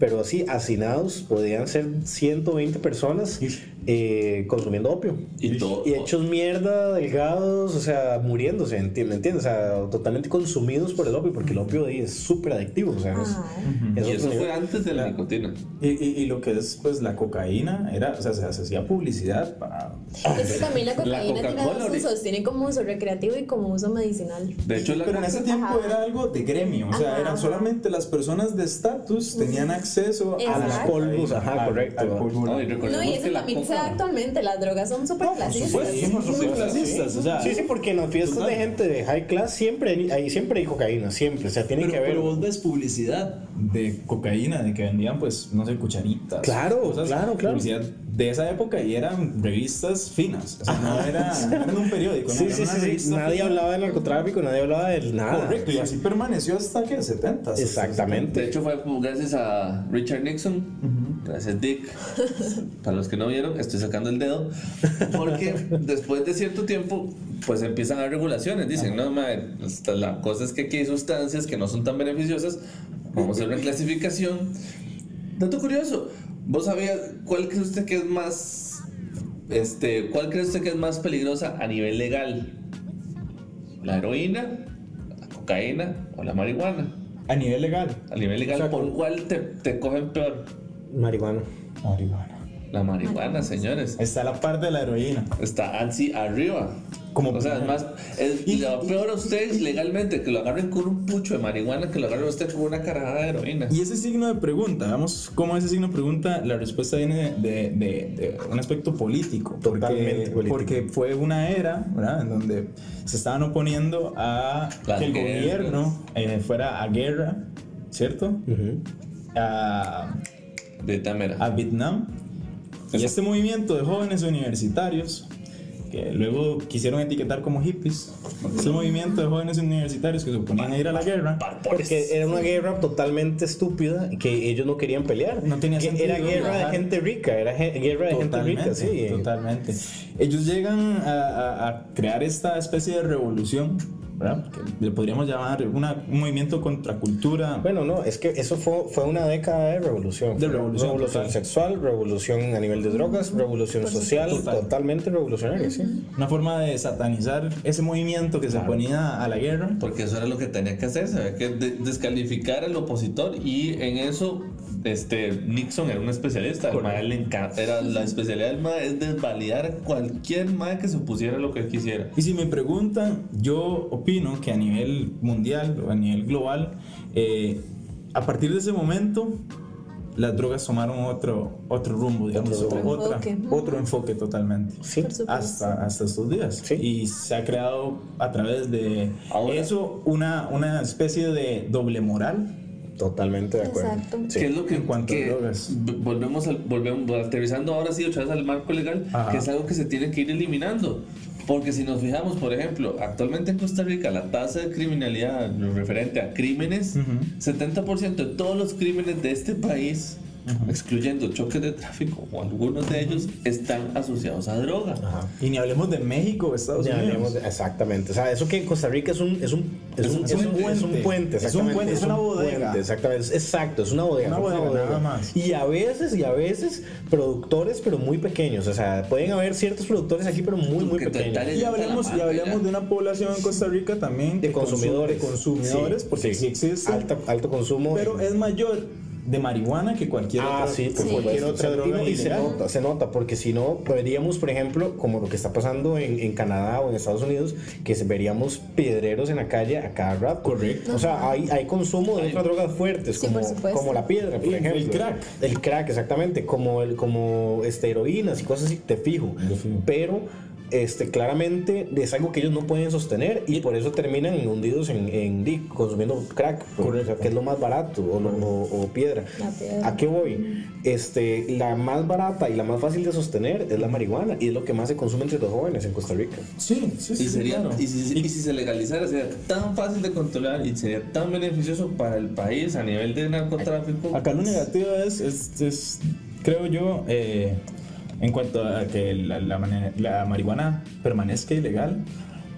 B: pero así hacinados, podían ser 120 personas eh, consumiendo opio.
C: Y todo.
B: Y hechos mierda, delgados, o sea, muriéndose, ¿enti- ¿me entiendes? O sea, totalmente consumidos por el opio, porque el opio ahí es súper adictivo. O sea, es-
E: Ay.
B: es
C: Y eso
B: nivel.
C: fue antes de la nicotina.
D: Y, y, y lo que es pues la cocaína era, o sea, se, se hacía publicidad para
E: Es que también la cocaína tiene
C: Coca-Cola
E: dos usos, tiene como uso recreativo y como uso medicinal.
C: De hecho, la
D: Pero en ese tiempo
E: Ajá.
D: era algo de gremio, o sea,
E: Ajá,
D: eran
E: ajá.
D: solamente las personas de estatus tenían acceso a
E: Exacto.
D: los
E: Al
B: polvos, ajá, correcto.
C: No, y recordemos
E: No, y eso
C: que la coca-
E: da actualmente, las drogas son súper clasistas.
D: Muy clasistas, o sea,
B: Sí, sí, porque en las fiestas
D: Total.
B: de gente de high class siempre hay, hay- siempre hay cocaína, siempre. O sea, tiene
D: pero,
B: que haber.
D: pero vos ves publicidad de cocaína, de que vendían, pues, no sé, cucharitas.
B: Claro, claro, claro.
D: Publicidad de esa época y eran revistas finas. O sea, no era, no era un periódico. no,
B: Sí,
D: era
B: sí, sí, sí. Nadie
D: fina.
B: hablaba de narcotráfico, nadie hablaba de nada.
D: Correcto, y así permaneció hasta que 70.
C: De
B: Exactamente.
C: hecho, fue gracias a Richard Nixon, gracias Dick. Para los que no vieron, estoy sacando el dedo. Porque después de cierto tiempo, pues empiezan a haber regulaciones. Dicen, no, madre, la cosa es que aquí hay sustancias que no son tan beneficiosas. Vamos a hacer una clasificación. Dato curioso, ¿vos sabías cuál cree usted que es más. Este, ¿Cuál cree usted que es más peligrosa a nivel legal? ¿La heroína, la cocaína o la marihuana?
D: A nivel legal.
C: A nivel legal,
B: O sea,
C: ¿por cuál te, te cogen peor?
B: Marihuana.
D: Marihuana.
C: La marihuana, señores.
D: Está a la par de la heroína.
C: Está así arriba.
D: Como-
C: o sea, es más, es
D: Y-
C: le va peor a usted legalmente que lo agarren con un pucho de marihuana que lo agarren a usted con una carajada de heroína.
D: Y ese signo de pregunta, vamos, cómo ese signo de pregunta, la respuesta viene de, de- de un aspecto político. Porque,
B: Totalmente político.
D: Porque fue una era, ¿verdad? En donde se estaban oponiendo a
C: Las
D: que el
C: guerras.
D: gobierno eh, fuera a guerra, ¿cierto? A,
C: De Tamera.
D: a Vietnam. Y este movimiento de jóvenes universitarios, que luego quisieron etiquetar como hippies, ese movimiento de jóvenes universitarios que se oponían a ir a la guerra,
B: Porque era una guerra totalmente estúpida que ellos no querían pelear.
D: No tenía
B: Que
D: sentido
B: Era guerra de gente rica, era guerra de gente rica, sí.
D: Totalmente. Ellos llegan a, a- a crear esta especie de revolución ¿verdad? Que le podríamos llamar una- un movimiento contracultura.
B: Bueno, no, es que eso fue, fue una década de revolución.
D: De revolución,
B: Revolución
D: total.
B: sexual, revolución a nivel de drogas, revolución social,
D: Total.
B: totalmente revolucionaria, sí.
D: Una forma de satanizar ese movimiento que se ponía a la guerra.
C: Porque eso era lo que tenía que hacer, había que de- descalificar al opositor y en eso este, Nixon era un especialista, al mae le encanta, era la especialidad del MAE es desvalidar a cualquier MAE que se opusiera a lo que él quisiera.
D: Y si me preguntan, yo opino que a nivel mundial o a nivel global, eh, a partir de ese momento, las drogas tomaron otro, otro rumbo, digamos,
B: Otro
E: rumbo.
D: otra-
E: Enfoque.
D: otro enfoque totalmente.
B: Sí.
E: Por supuesto.
D: Hasta, hasta estos días.
B: Sí.
D: Y se ha creado a través de
C: Ahora-
D: eso una, una especie de doble moral.
B: Totalmente de acuerdo.
E: Exacto.
B: Sí.
C: ¿Qué es lo que,
D: En cuanto a
C: que
D: drogas.
C: v- volvemos al, volvemos aterrizando ahora sí otra vez al marco legal,
D: Ajá.
C: que es algo que se tiene que ir eliminando? Porque si nos fijamos, por ejemplo, actualmente en Costa Rica la tasa de criminalidad referente a crímenes, 70% de todos los crímenes de este país, excluyendo choques de tráfico o algunos de ellos, están asociados a droga.
B: Ajá.
D: Y ni hablemos de México o Estados Unidos.
B: hablemos de- exactamente. O sea, eso que en Costa Rica es un, es un, es un, es un,
D: puente.
B: es un puente.
D: Es un
B: exactamente,
D: puente, es una
B: un
D: bodega.
B: puente, exactamente. Es- Exacto, es una bodega.
D: Una bodega, nada más.
B: Y a veces, y a veces, productores, pero muy pequeños. O sea, pueden haber ciertos productores aquí, pero muy, muy pequeños.
D: Y hablamos, y hablamos de una población en Costa Rica también
B: De consumidores.
D: de consumidores,
B: Sí,
D: porque sí, existe.
B: Alta- alto consumo.
D: pero es mayor de marihuana que cualquier
B: Ah,
D: otra,
B: sí, por
E: Sí.
D: cualquier otra droga
B: Y se nota, se nota, porque si no, veríamos, por ejemplo, como lo que está pasando en, en Canadá o en Estados Unidos, que se- veríamos piedreros en la calle a cada rato.
D: Correcto.
B: O sea, hay, hay consumo de otras drogas fuertes,
E: Sí,
B: como, como la piedra, por
D: El-
B: ejemplo.
D: el crack.
B: El crack, exactamente. Como, el, como este, heroínas y cosas así, te fijo.
D: Te fijo.
B: Pero este, claramente es algo que ellos no pueden sostener y por eso terminan hundidos en, en di, consumiendo crack, por- o sea, que es lo más barato, o, lo- o- o piedra. ¿A qué voy? Este, la más barata y la más fácil de sostener es la marihuana y es lo que más se consume entre los jóvenes en Costa Rica.
D: Sí, sí, sí.
C: Y, sería,
D: claro.
C: y, si, y si se legalizara, sería tan fácil de controlar y sería tan beneficioso para el país a nivel de narcotráfico.
D: Acá lo negativo es, es, es, creo yo, eh, en cuanto a que la, la, mane- la marihuana permanezca ilegal,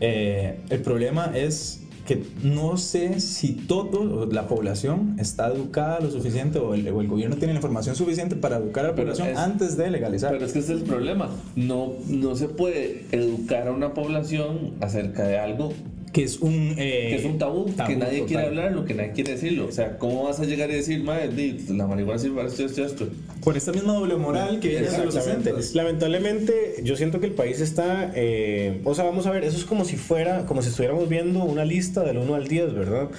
D: eh, el problema es que no sé si toda la población está educada lo suficiente o el, o el gobierno tiene la información suficiente para educar a la
C: Pero
D: población
C: es-
D: antes de legalizar.
C: Pero es que ese es el problema. No, no se puede educar a una población acerca de algo
D: que es un, eh,
C: que es un tabú, que nadie
D: total.
C: quiere hablar, lo que nadie quiere decirlo. O sea, ¿cómo vas a llegar y decir, madre, la marihuana sirve para esto, esto, esto?
D: Por esta misma doble moral que viene de los
B: Exactamente.
D: 60.
B: Lamentablemente, yo siento que el país está. eh, o sea, vamos a ver, eso es como si fuera, como si estuviéramos viendo una lista del 1 al 10, ¿verdad?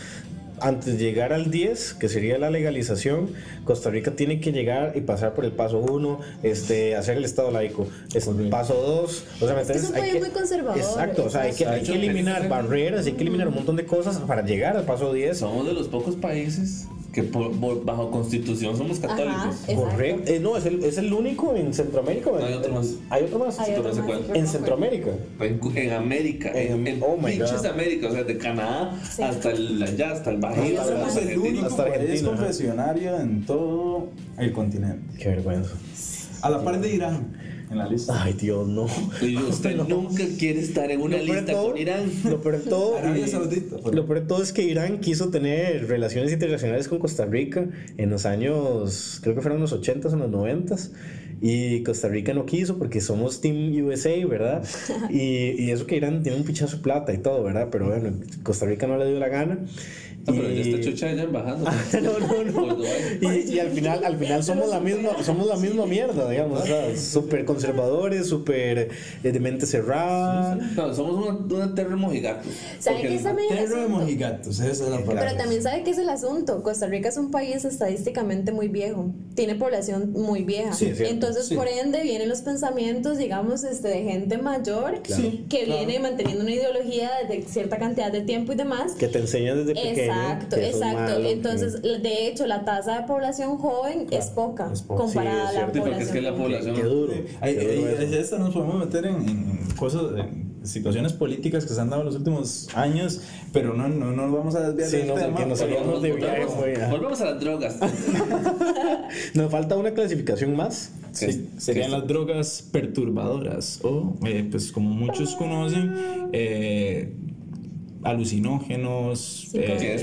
B: Antes de llegar al 10, que sería la legalización, Costa Rica tiene que llegar y pasar por el paso 1, este, hacer el Estado laico. Es
D: Correcto.
B: paso 2, o sea, ¿me
E: Es que es un
B: Hay
E: país
B: que-
E: muy conservador,
B: Exacto, o sea, hay que, hay que eliminar barreras, hay que eliminar un montón de cosas para llegar al paso 10.
C: Somos de los pocos países que por- por- bajo constitución somos católicos.
E: Ajá, exacto.
B: Correcto. Eh, no, es el, es el único en Centroamérica.
C: No, hay otro más.
B: Hay otro más.
E: Hay otro más,
B: En. Centroamérica.
C: En, en América, en,
B: En-
C: en
B: oh my
C: pinches
B: God.
C: América, o sea, de Canadá
E: Sí.
C: hasta el, allá, hasta el Bajío,
B: Brasil.
C: el
D: único
B: hasta
D: país confesionario en todo el continente.
B: Qué vergüenza.
D: A la par de Irán en la lista.
B: Ay, Dios, no.
C: Y usted nunca quiere estar en una lista
B: todo-
C: con Irán.
B: Lo peor todo,
D: Arabia Saudita,
B: lo peor de todo es que Irán quiso tener relaciones internacionales con Costa Rica en los años, creo que fueron los 80s o los 90s. Y Costa Rica no quiso porque somos Team USA, ¿verdad? Y, y eso que Irán tiene un pichazo de plata y todo, ¿verdad? Pero bueno, Costa Rica no le dio la gana.
C: No, pero ya está chucha ya embajando.
B: no, no, no.
C: Por Dubái.
B: Y, y al final, al final somos la misma, somos la misma mierda, digamos, o sea, súper conservadores, súper eh, de mente cerrada.
C: No, somos una, una tierra de mojigatos.
E: ¿Sabe qué es
D: Tierra de
E: asunto?
D: mojigatos, esa es la palabra.
E: Pero también sabe que es el asunto. Costa Rica es un país estadísticamente muy viejo. Tiene población muy vieja.
B: Sí,
E: Entonces,
D: sí.
E: por ende, vienen los pensamientos, digamos, este, de gente mayor
D: Sí,
E: que
D: claro.
E: viene manteniendo una ideología de cierta cantidad de tiempo y demás.
B: Que te enseñan desde pequeño.
E: Exacto,
B: que
E: exacto.
B: malo,
E: Entonces, de hecho, la tasa de población joven es poca
D: es poca.
E: comparada
B: Sí,
E: a
B: es
E: la
B: cierto,
C: Sí, porque es que la
E: población.
C: población.
B: Qué duro.
D: Ahí,
B: qué duro
D: esta nos podemos meter en, en cosas, en situaciones políticas que se han dado en los últimos años, pero no, no, no nos vamos a desviar
B: Sí,
D: del
B: no,
D: tema.
B: porque nos de viaje, ajá.
C: volvemos a las drogas.
B: Nos falta una clasificación más.
D: Sí, serían las drogas perturbadoras o, eh, pues como muchos conocen, eh, alucinógenos,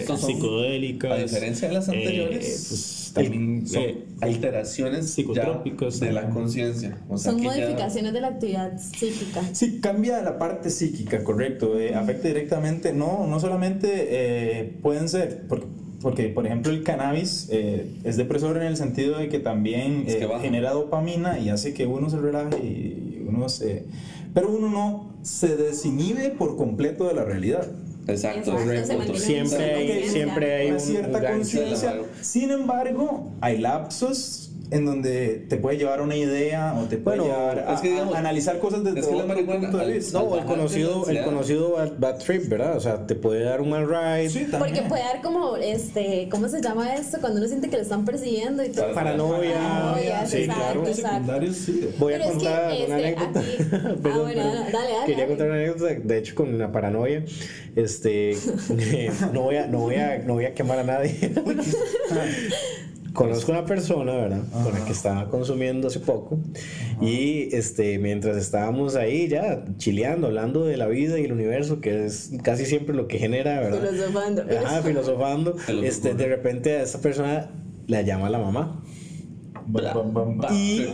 C: son,
D: psicodélicas.
C: a diferencia de las
D: eh,
C: anteriores,
D: pues, también
C: son
D: eh,
C: alteraciones ya
D: psicotrópicos
C: de la conciencia. O sea,
E: Son
C: que ya-
E: modificaciones de la actividad psíquica.
D: Sí, cambia la parte psíquica, correcto. eh, afecta directamente, no, no solamente eh, pueden ser, porque, porque por ejemplo el cannabis eh, es depresor en el sentido de que también
C: Es que
D: eh, genera dopamina y hace que uno se relaje y uno se... Pero uno no se desinhibe por completo de la realidad.
C: Exacto.
E: Exacto,
B: Siempre hay, siempre hay
D: Una
B: un,
D: cierta conciencia. Sin embargo, hay lapsos en donde te puede llevar a una idea o te puede
B: Bueno,
D: llevar a,
C: es que digamos,
D: a analizar cosas desde
C: es que la
D: otro punto de vista.
B: No, el conocido, el conocido bad, bad trip, ¿verdad? O sea, te puede dar un mal ride.
D: Sí,
E: Porque puede dar como, este, ¿cómo se llama esto? Cuando uno siente que lo están persiguiendo y todo.
B: Paranoia.
E: Paranoia,
B: sí,
E: exacto,
B: claro.
D: sí.
B: Voy a
E: Pero es que,
B: contar una
E: este,
B: anécdota.
E: aquí- Ah, bueno,
B: perdón.
E: dale, dale,
B: Quería
E: dale.
B: contar una anécdota, de hecho, con la paranoia. Este, no, voy a, no, voy a, no voy a quemar a nadie. Conozco una persona, ¿verdad? Con la que estaba consumiendo hace poco. Y este, mientras estábamos ahí ya chileando, hablando de la vida y el universo, que es casi siempre lo que genera, ¿verdad?
E: Filosofando.
B: Ajá, filosofando.
C: Filosofando.
B: Este, de repente a esta persona la llama la mamá.
C: Bla,
D: Bam, bam, bam.
B: Y-.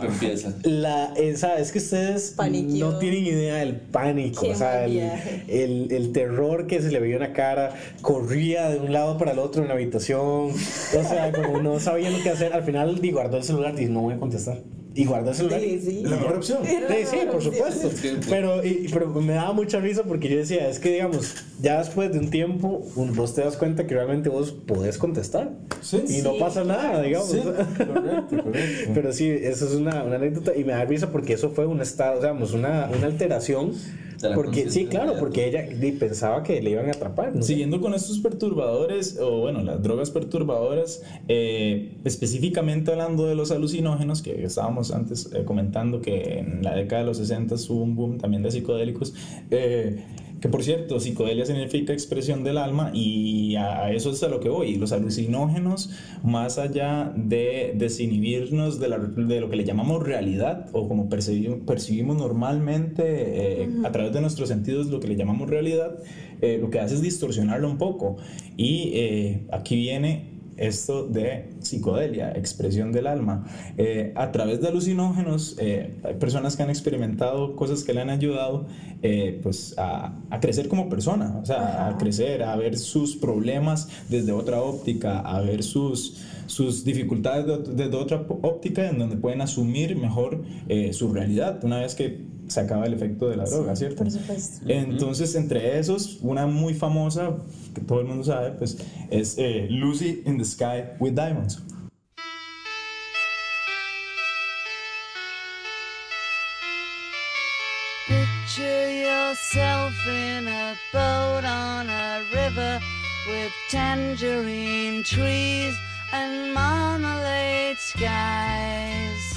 B: La, esa, es que ustedes no tienen idea del pánico,
E: Qué
B: o sea, el, el, el terror que se le vio en la cara, corría de un lado para el otro en la habitación, o sea, como no sabía lo que hacer, al final di, guardó el celular y dijo, no voy a contestar. Y guardó el celular.
E: Sí, sí.
D: La mejor opción.
B: Sí, sí, por supuesto. Pero, y- pero me daba mucha risa porque yo decía, es que digamos, ya después de un tiempo, un- vos te das cuenta que realmente vos podés contestar.
D: Sí.
B: Y no pasa nada, digamos.
D: Sí, correcto, correcto.
B: Pero sí, eso es una, una anécdota y me da risa porque eso fue un estado, digamos, una, una alteración.
C: De la
B: Porque, sí, claro, porque ella pensaba que le iban a atrapar. ¿no?
D: Siguiendo con estos perturbadores, o bueno, las drogas perturbadoras, eh, específicamente hablando de los alucinógenos, que estábamos antes eh, comentando que en la década de los 60 hubo un boom también de psicodélicos, eh, que por cierto, psicodelia significa expresión del alma y a, eso es a lo que voy. Los alucinógenos, más allá de desinhibirnos de, la- de lo que le llamamos realidad o como percibimos, percibimos normalmente eh, a través de nuestros sentidos lo que le llamamos realidad, eh, lo que hace es distorsionarlo un poco. Y eh, aquí viene esto de psicodelia, expresión del alma. Eh, a través de alucinógenos, eh, hay personas que han experimentado cosas que le han ayudado eh, pues a, a crecer como persona, o sea, a crecer, a ver sus problemas desde otra óptica, a ver sus, sus dificultades desde otra óptica en donde pueden asumir mejor su realidad una vez que se acaba el efecto de la droga, ¿cierto?
E: Por supuesto.
D: Entonces, entre esos, una muy famosa, que todo el mundo sabe, pues, es eh, Lucy in the Sky with Diamonds.
F: Picture yourself in a boat on a river with tangerine trees and marmalade skies.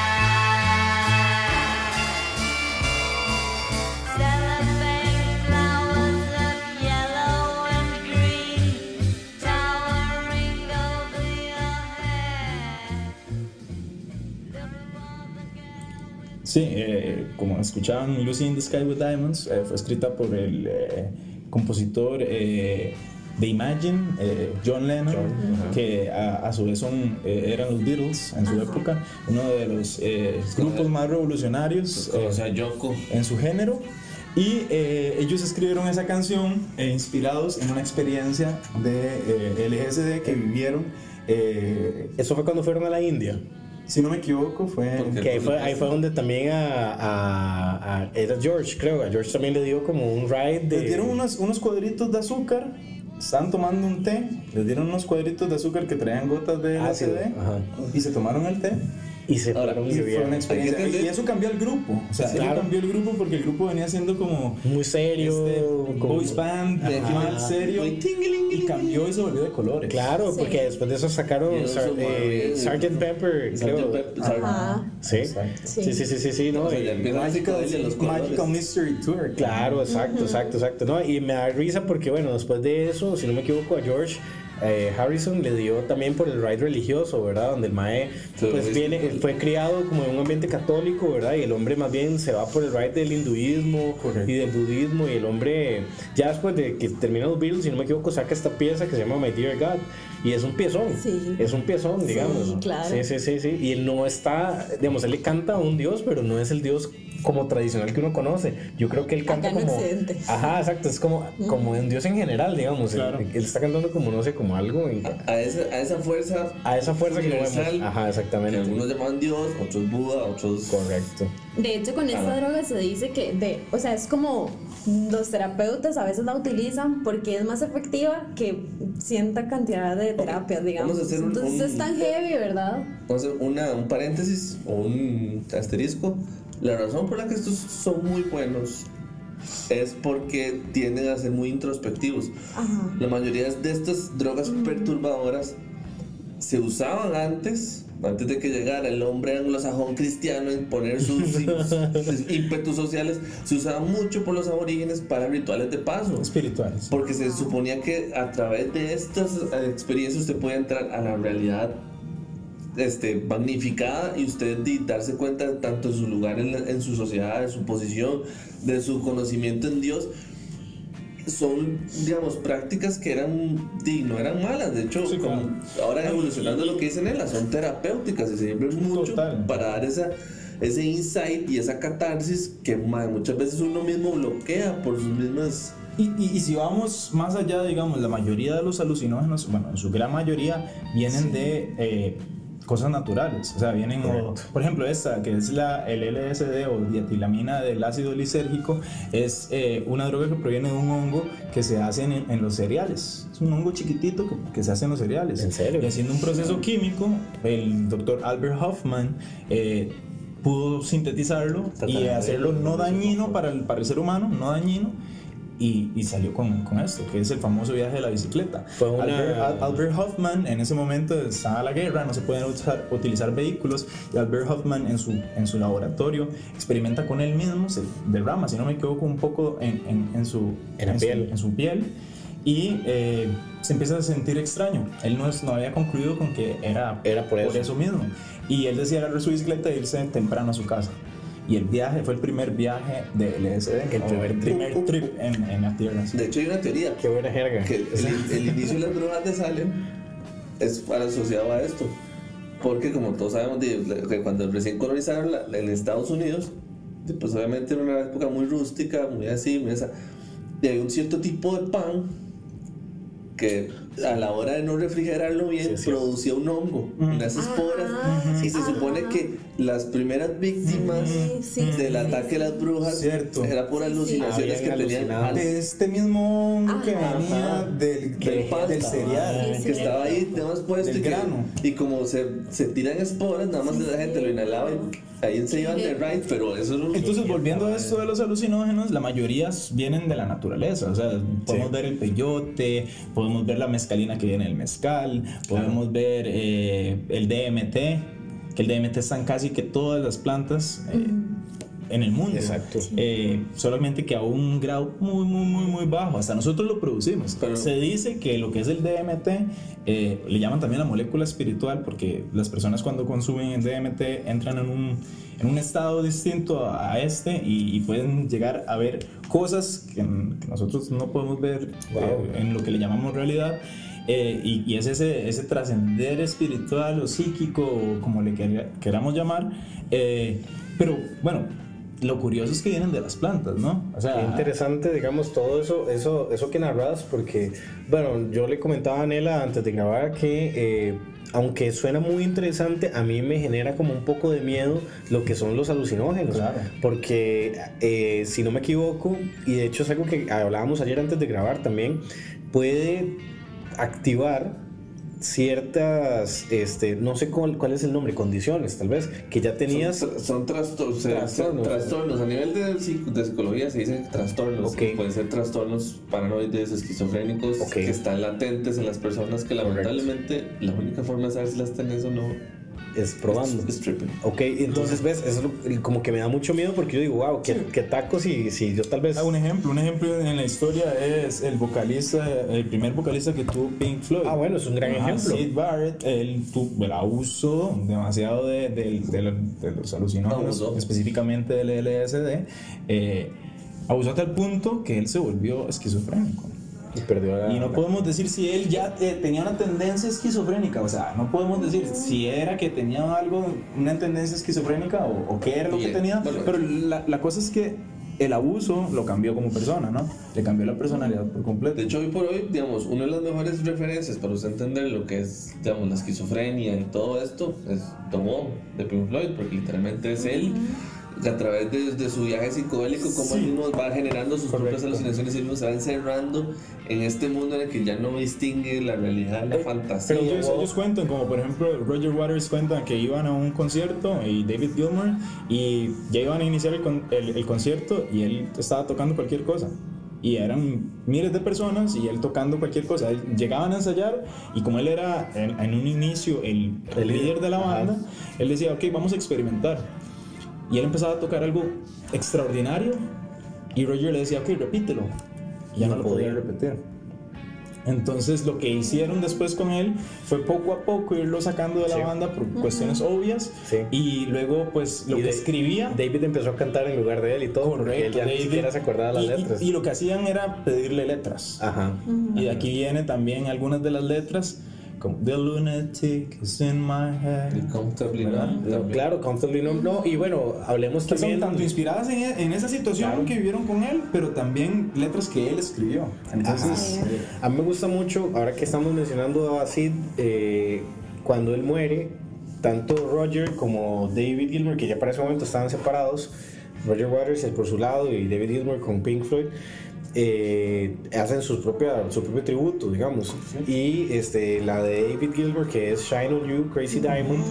D: Sí, eh, como escuchaban, Lucy in the Sky with Diamonds eh, fue escrita por el eh, compositor eh, de Imagine, eh, John Lennon, que a, a su vez son, eh, eran los Beatles en su época, uno de los eh, grupos más revolucionarios eh,
C: O sea, Yoko.
D: en su género. Y eh, ellos escribieron esa canción eh, inspirados en una experiencia de eh, LSD que vivieron, eh,
B: Eso fue cuando fueron a la India.
D: Si no me equivoco, fue...
C: Porque-
B: Que ahí fue, ahí fue donde también a, a, a- Era George, creo. A George también le dio como un ride de.
D: Les dieron unos, unos cuadritos de azúcar, estaban tomando un té, les dieron unos cuadritos de azúcar que traían gotas de
B: Ácido,
D: LSD
B: ajá.
D: y se tomaron el té
B: Y se
C: Ahora,
B: fueron
D: y
B: de
D: fue una experiencia. Y eso cambió el grupo, o sea,
B: Sí, claro.
D: cambió el grupo porque el grupo venía siendo como
B: Muy serio.
D: este
B: como-
D: boys band, de
B: Ajá.
D: mal serio,
C: Muy
D: y cambió y se volvió de colores.
B: Claro,
E: Sí.
B: porque después de eso sacaron
C: eso
B: Sar- eh,
C: muy-
B: Sgt. Pepper,
C: Sgt.
B: creo.
C: Pepper,
E: Ajá.
B: Sí. Sí, sí, sí, sí, sí, no.
C: O sea,
B: y-
D: Magical
C: colores.
D: Mystery Tour.
B: Claro, exacto, exacto, exacto. No, y me da risa porque, bueno, después de eso, si no me equivoco, a George eh, Harrison le dio también por el ride religioso, ¿verdad? Donde el Mae
C: Sí,
B: pues
C: es-
B: viene, fue criado como en un ambiente católico, ¿verdad? Y el hombre más bien se va por el ride del hinduismo
D: Correcto.
B: y del budismo y el hombre ya después de que termina los Beatles, si no me equivoco, saca esta pieza que se llama My Dear God y es un piezón,
E: Sí.
B: es un piezón, digamos.
E: claro.
B: Sí, sí, sí, sí. Y él no está, digamos, él le canta a un dios, pero no es el dios como tradicional que uno conoce. Yo creo que él canta como... Ajá, exacto, es como, como un dios en general, digamos.
D: Claro.
B: Él, él está cantando como, no sé, como algo... en-
C: A esa, a esa fuerza.
B: a esa fuerza que no vemos.
C: universal,
B: Ajá,
C: Que
B: exactamente.
C: algunos llaman Dios, otros Buda, otros.
B: Correcto.
E: De hecho, con esta
C: Ajá.
E: droga se dice que, de, o sea, es como los terapeutas a veces la utilizan porque es más efectiva que cierta cantidad de terapias, digamos.
C: vamos a hacer un-
E: Entonces
C: un-
E: es tan heavy, ¿verdad?
C: Entonces, una, un paréntesis o un asterisco. La razón por la que estos son muy buenos es porque tienden a ser muy introspectivos.
E: Ajá.
C: La mayoría de estas drogas perturbadoras se usaban antes, antes de que llegara el hombre anglosajón cristiano en poner sus, sus ímpetus sociales, se usaban mucho por los aborígenes para rituales de paso.
D: Espirituales.
C: Porque se suponía que a través de estas eh, experiencias usted puede entrar a la realidad este, magnificada y usted di- darse cuenta tanto de su lugar en, la- en su sociedad, de su posición, de su conocimiento en Dios. Son, digamos, prácticas que eran, no eran malas, de hecho,
D: Sí,
C: como
D: claro.
C: ahora evolucionando lo que dicen ellas, son terapéuticas y sirven mucho
D: Total.
C: para dar esa, ese insight y esa catarsis que muchas veces uno mismo bloquea por sus mismas
D: Y, y- y si vamos más allá, digamos, la mayoría de los alucinógenos, bueno, en su gran mayoría, vienen de eh, cosas naturales. O sea, vienen, o- por ejemplo, esta, que es la, el LSD o dietilamina del ácido lisérgico, es eh, una droga que proviene de un hongo que se hace en, en los cereales. Es un hongo chiquitito que, que se hace en los cereales.
B: ¿En serio?
D: Y haciendo un proceso químico, el doctor Albert Hoffman eh, pudo sintetizarlo y hacerlo no dañino para el, para el ser humano, no dañino. Y, y salió con, con esto, que es el famoso viaje de la bicicleta.
B: Fue una-
D: Albert, Al- Albert Hoffman en ese momento estaba la guerra, no se pueden usar- utilizar vehículos, y Albert Hoffman en su, en su laboratorio experimenta con él mismo, se derrama, si no me equivoco, un poco en, en, en su,
B: En la
D: su-
B: piel.
D: en su piel y eh, se empieza a sentir extraño. Él no, no había concluido con que era,
B: Era por eso.
D: mismo. Y él decía agarrar su bicicleta e irse temprano a su casa. Y el viaje fue el primer viaje de LSD,
B: El primer
D: el primer trip en, en la Tierra. sí.
C: De hecho, hay una teoría
B: Qué buena jerga.
C: que el, el inicio de las drogas de Salem es asociado a esto. Porque, como todos sabemos, que cuando recién colonizaron la- en Estados Unidos, pues obviamente era una época muy rústica, muy así, muy esa. Y había un cierto tipo de pan que a la hora de no refrigerarlo bien
B: Sí,
C: producía un hongo, unas esporas.
E: Ah,
C: y se supone que las primeras víctimas
E: Sí, sí,
C: del
E: sí,
C: ataque
E: sí.
C: de las brujas
D: Cierto.
C: era por alucinaciones que tenían.
D: De este mismo hongo que venía del,
C: del
D: del,
C: pan,
D: del cereal.
E: Sí,
C: que
E: sí.
C: estaba ahí tenemos puesto
D: Del
C: y, que-
D: grano.
C: y como se, se tiran esporas nada más la gente lo inhalaba y ahí se iban de right pero eso es un
D: Entonces, volviendo a esto de los alucinógenos, la mayoría vienen de la naturaleza. O sea, podemos ver el peyote, podemos ver la mezcalina que viene del mezcal, podemos ver eh, el DMT, que el DMT están casi que todas las plantas eh, en el mundo.
B: Exacto.
D: Eh, solamente que a un grado muy, muy, muy, muy bajo. Hasta nosotros lo producimos.
C: Pero-
D: Se dice que lo que es el DMT eh, le llaman también la molécula espiritual porque las personas cuando consumen el DMT entran en un, en un estado distinto a, este y, y pueden llegar a ver cosas que, que nosotros no podemos ver
B: Wow.
D: eh, en lo que le llamamos realidad. Eh, y, y es ese, ese trascender espiritual o psíquico, o como le quer- queramos llamar. Eh, pero bueno, lo curioso es que vienen de las plantas, ¿no? O sea,
B: Qué interesante, digamos, todo eso, eso, eso que narras, porque, bueno, yo le comentaba a Nela antes de grabar que, eh, aunque suena muy interesante, a mí me genera como un poco de miedo lo que son los alucinógenos.
D: Claro.
B: Porque, eh, si no me equivoco, y de hecho es algo que hablábamos ayer antes de grabar también, puede activar ciertas, este, no sé cuál, cuál es el nombre, condiciones tal vez, que ya tenías...
C: son, tra-
B: Trastornos.
C: trastornos a nivel de, de psicología se dicen trastornos
B: Ok.
C: que pueden ser trastornos paranoides esquizofrénicos que están latentes en las personas que lamentablemente la única forma de saber si las tenés o no
B: es probando.
C: Es tripping.
B: Ok, entonces ves, eso como que me da mucho miedo porque yo digo, wow, qué, qué tacos y si yo tal vez...
D: Ah, un ejemplo, un ejemplo en la historia es el vocalista, el primer vocalista que tuvo Pink Floyd.
B: Ah, bueno, es un gran
D: Ajá,
B: ejemplo.
D: Sid Barrett, él tuvo el abuso demasiado de, de- de los alucinógenos, específicamente del LSD, eh, abusó hasta el punto que él se volvió esquizofrénico.
B: Y perdió la-
D: Y no podemos decir si él ya eh, tenía una tendencia esquizofrénica, o sea, no podemos decir si era que tenía algo, una tendencia esquizofrénica o, o qué era lo que tenía,
C: bueno.
D: pero la, la cosa es que el abuso lo cambió como persona, ¿no? Le cambió la personalidad por completo.
C: De hecho, hoy por hoy, digamos, una de las mejores referencias para usted entender lo que es, digamos, la esquizofrenia y todo esto es Tom Wong de Pink Floyd, porque literalmente es él, a través de, de su viaje psicodélico, como él mismo va generando sus propias alucinaciones y él mismo se va encerrando en este mundo en el que ya no distingue la realidad, la fantasía.
D: Pero ellos, ellos cuentan, como por ejemplo Roger Waters cuenta que iban a un concierto y David Gilmour y ya iban a iniciar el, con- el- el concierto y él estaba tocando cualquier cosa. Y eran miles de personas y él tocando cualquier cosa. Él- Llegaban a ensayar y como él era en, en un inicio el, el líder de la banda, él decía, ok, vamos a experimentar. Y él empezaba a tocar algo extraordinario y Roger le decía, ok, repítelo. Y ya no,
B: No
D: lo podía
B: podía.
D: repetir. Entonces lo que hicieron después con él fue poco a poco irlo sacando de la
B: Sí.
D: banda por cuestiones obvias
B: Sí.
D: y luego pues lo
B: Y
D: que
B: de-
D: escribía
B: David empezó a cantar en lugar de él y todo, porque él ya ni
D: David-
B: siquiera se acordaba las
D: y, y-
B: letras.
D: y lo que hacían era pedirle letras.
B: Ajá.
D: Y de aquí viene también algunas de las letras The lunatic is in my head.
C: Y comfortably
B: No, claro, Comfortably Numb. No, y bueno, hablemos
D: Que son
B: también.
D: tanto inspiradas en, e- en esa situación
B: Claro.
D: que vivieron con él, pero también letras que él escribió. Entonces,
B: Ajá. A mí me gusta mucho, ahora que estamos mencionando a Sid, eh, cuando él muere, tanto Roger como David Gilmour, que ya para ese momento estaban separados, Roger Waters por su lado y David Gilmour con Pink Floyd, eh, hacen su, propia, su propio tributo, digamos. Y este, la de David Gilmour, que es Shine on You, Crazy Diamond,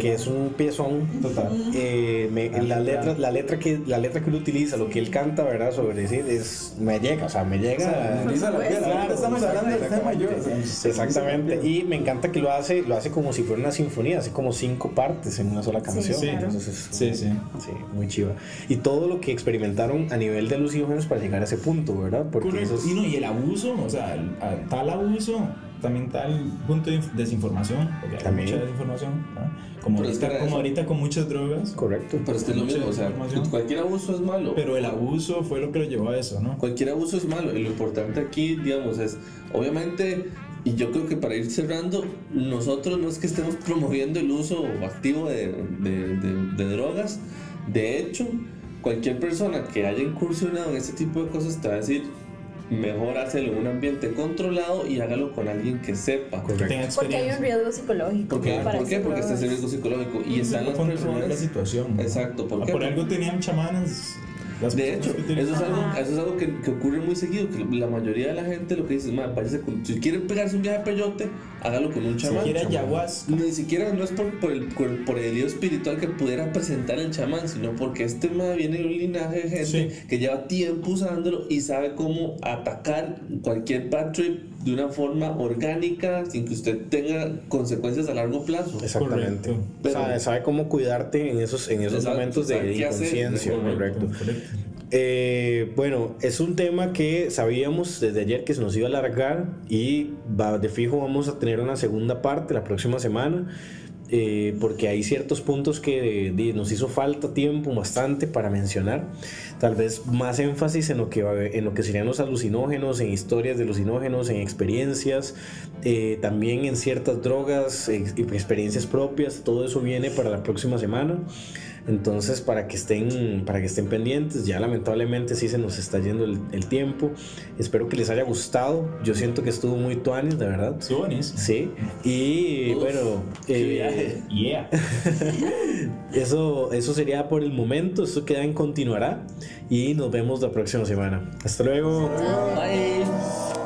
B: que es un piezón.
D: Total.
B: Eh, me- la, letra, la, letra que, la letra que él utiliza, lo que él canta, ¿verdad? Sobre decir, es, me llega, o sea, me llega.
D: me eriza la piel.
B: Claro,
D: Ahorita estamos hablando del tema yo.
B: Exactamente, y me encanta que lo hace, lo hace como si fuera una sinfonía, así como cinco partes en una sola canción.
E: Sí, claro.
B: Entonces es
D: Sí, sí.
B: sí, muy chiva. Y todo lo que experimentaron a nivel de alucinógenos para llegar a ese punto, ¿verdad? Porque
D: Correcto.
B: eso es-
D: Y, no, y el abuso, o sea, el- a- tal abuso, también tal punto de inf- desinformación, porque hay
B: También.
D: mucha desinformación, ¿no? como,
C: Pero es
D: ahorita,
C: que
D: como ahorita con muchas drogas,
B: correcto.
C: Pero es que es lo mismo, o sea, cualquier abuso es malo.
D: pero el abuso fue lo que lo llevó a eso, ¿no?
C: Cualquier abuso es malo y lo importante aquí, digamos, es, obviamente, y yo creo que para ir cerrando, nosotros no es que estemos promoviendo el uso activo de, de- de- de drogas, de hecho, cualquier persona que haya incursionado en este tipo de cosas te va a decir, mejor hácelo en un ambiente controlado y hágalo con alguien que sepa.
D: Que tenga
E: Porque hay un riesgo psicológico.
C: Porque,
E: para
C: ¿Por qué? Porque está ese riesgo psicológico y están las
D: controlar la
C: personas...
D: situación.
C: Exacto, ¿por
D: Ah,
C: qué?
D: Por algo tenían chamanes. Las
C: De hecho, eso es algo, eso es algo que, que ocurre muy seguido, que la mayoría de la gente lo que dice es, "Ma, váyase con- si quiere pegarse un viaje a peyote, hágalo con un chamán.
D: quiere ayahuasca.
C: Ni siquiera no es por, por el, por, por el lío espiritual que pudiera presentar el chamán, sino porque este ma viene de un linaje de gente
D: Sí.
C: que lleva tiempo usándolo y sabe cómo atacar cualquier bad trip de una forma orgánica sin que usted tenga consecuencias a largo plazo.
B: Exactamente.
C: Pero-
B: sabe, sabe cómo cuidarte en esos, en esos
C: Exacto,
B: momentos de inconsciencia,
C: Correcto,
B: correcto.
D: Correcto.
B: Eh, bueno, es un tema que sabíamos desde ayer que se nos iba a alargar y va- de fijo vamos a tener una segunda parte la próxima semana. Eh, porque hay ciertos puntos que di, nos hizo falta tiempo bastante para mencionar. Tal vez más énfasis en lo que, en lo que serían los alucinógenos, en historias de alucinógenos, en experiencias, eh, también en ciertas drogas, ex- experiencias propias. Todo eso viene para la próxima semana. Entonces, para que estén, para que estén pendientes, ya lamentablemente sí se nos está yendo el, el tiempo. Espero que les haya gustado. Yo siento que estuvo muy tuanis, de verdad.
D: Estuvo buenísimo.
B: Sí. Y
C: Uf,
B: bueno,
C: qué
B: eh,
C: viaje.
D: Yeah.
B: eso, eso sería por el momento. Esto queda en continuará. Y nos vemos la próxima semana. Hasta luego.
C: Bye.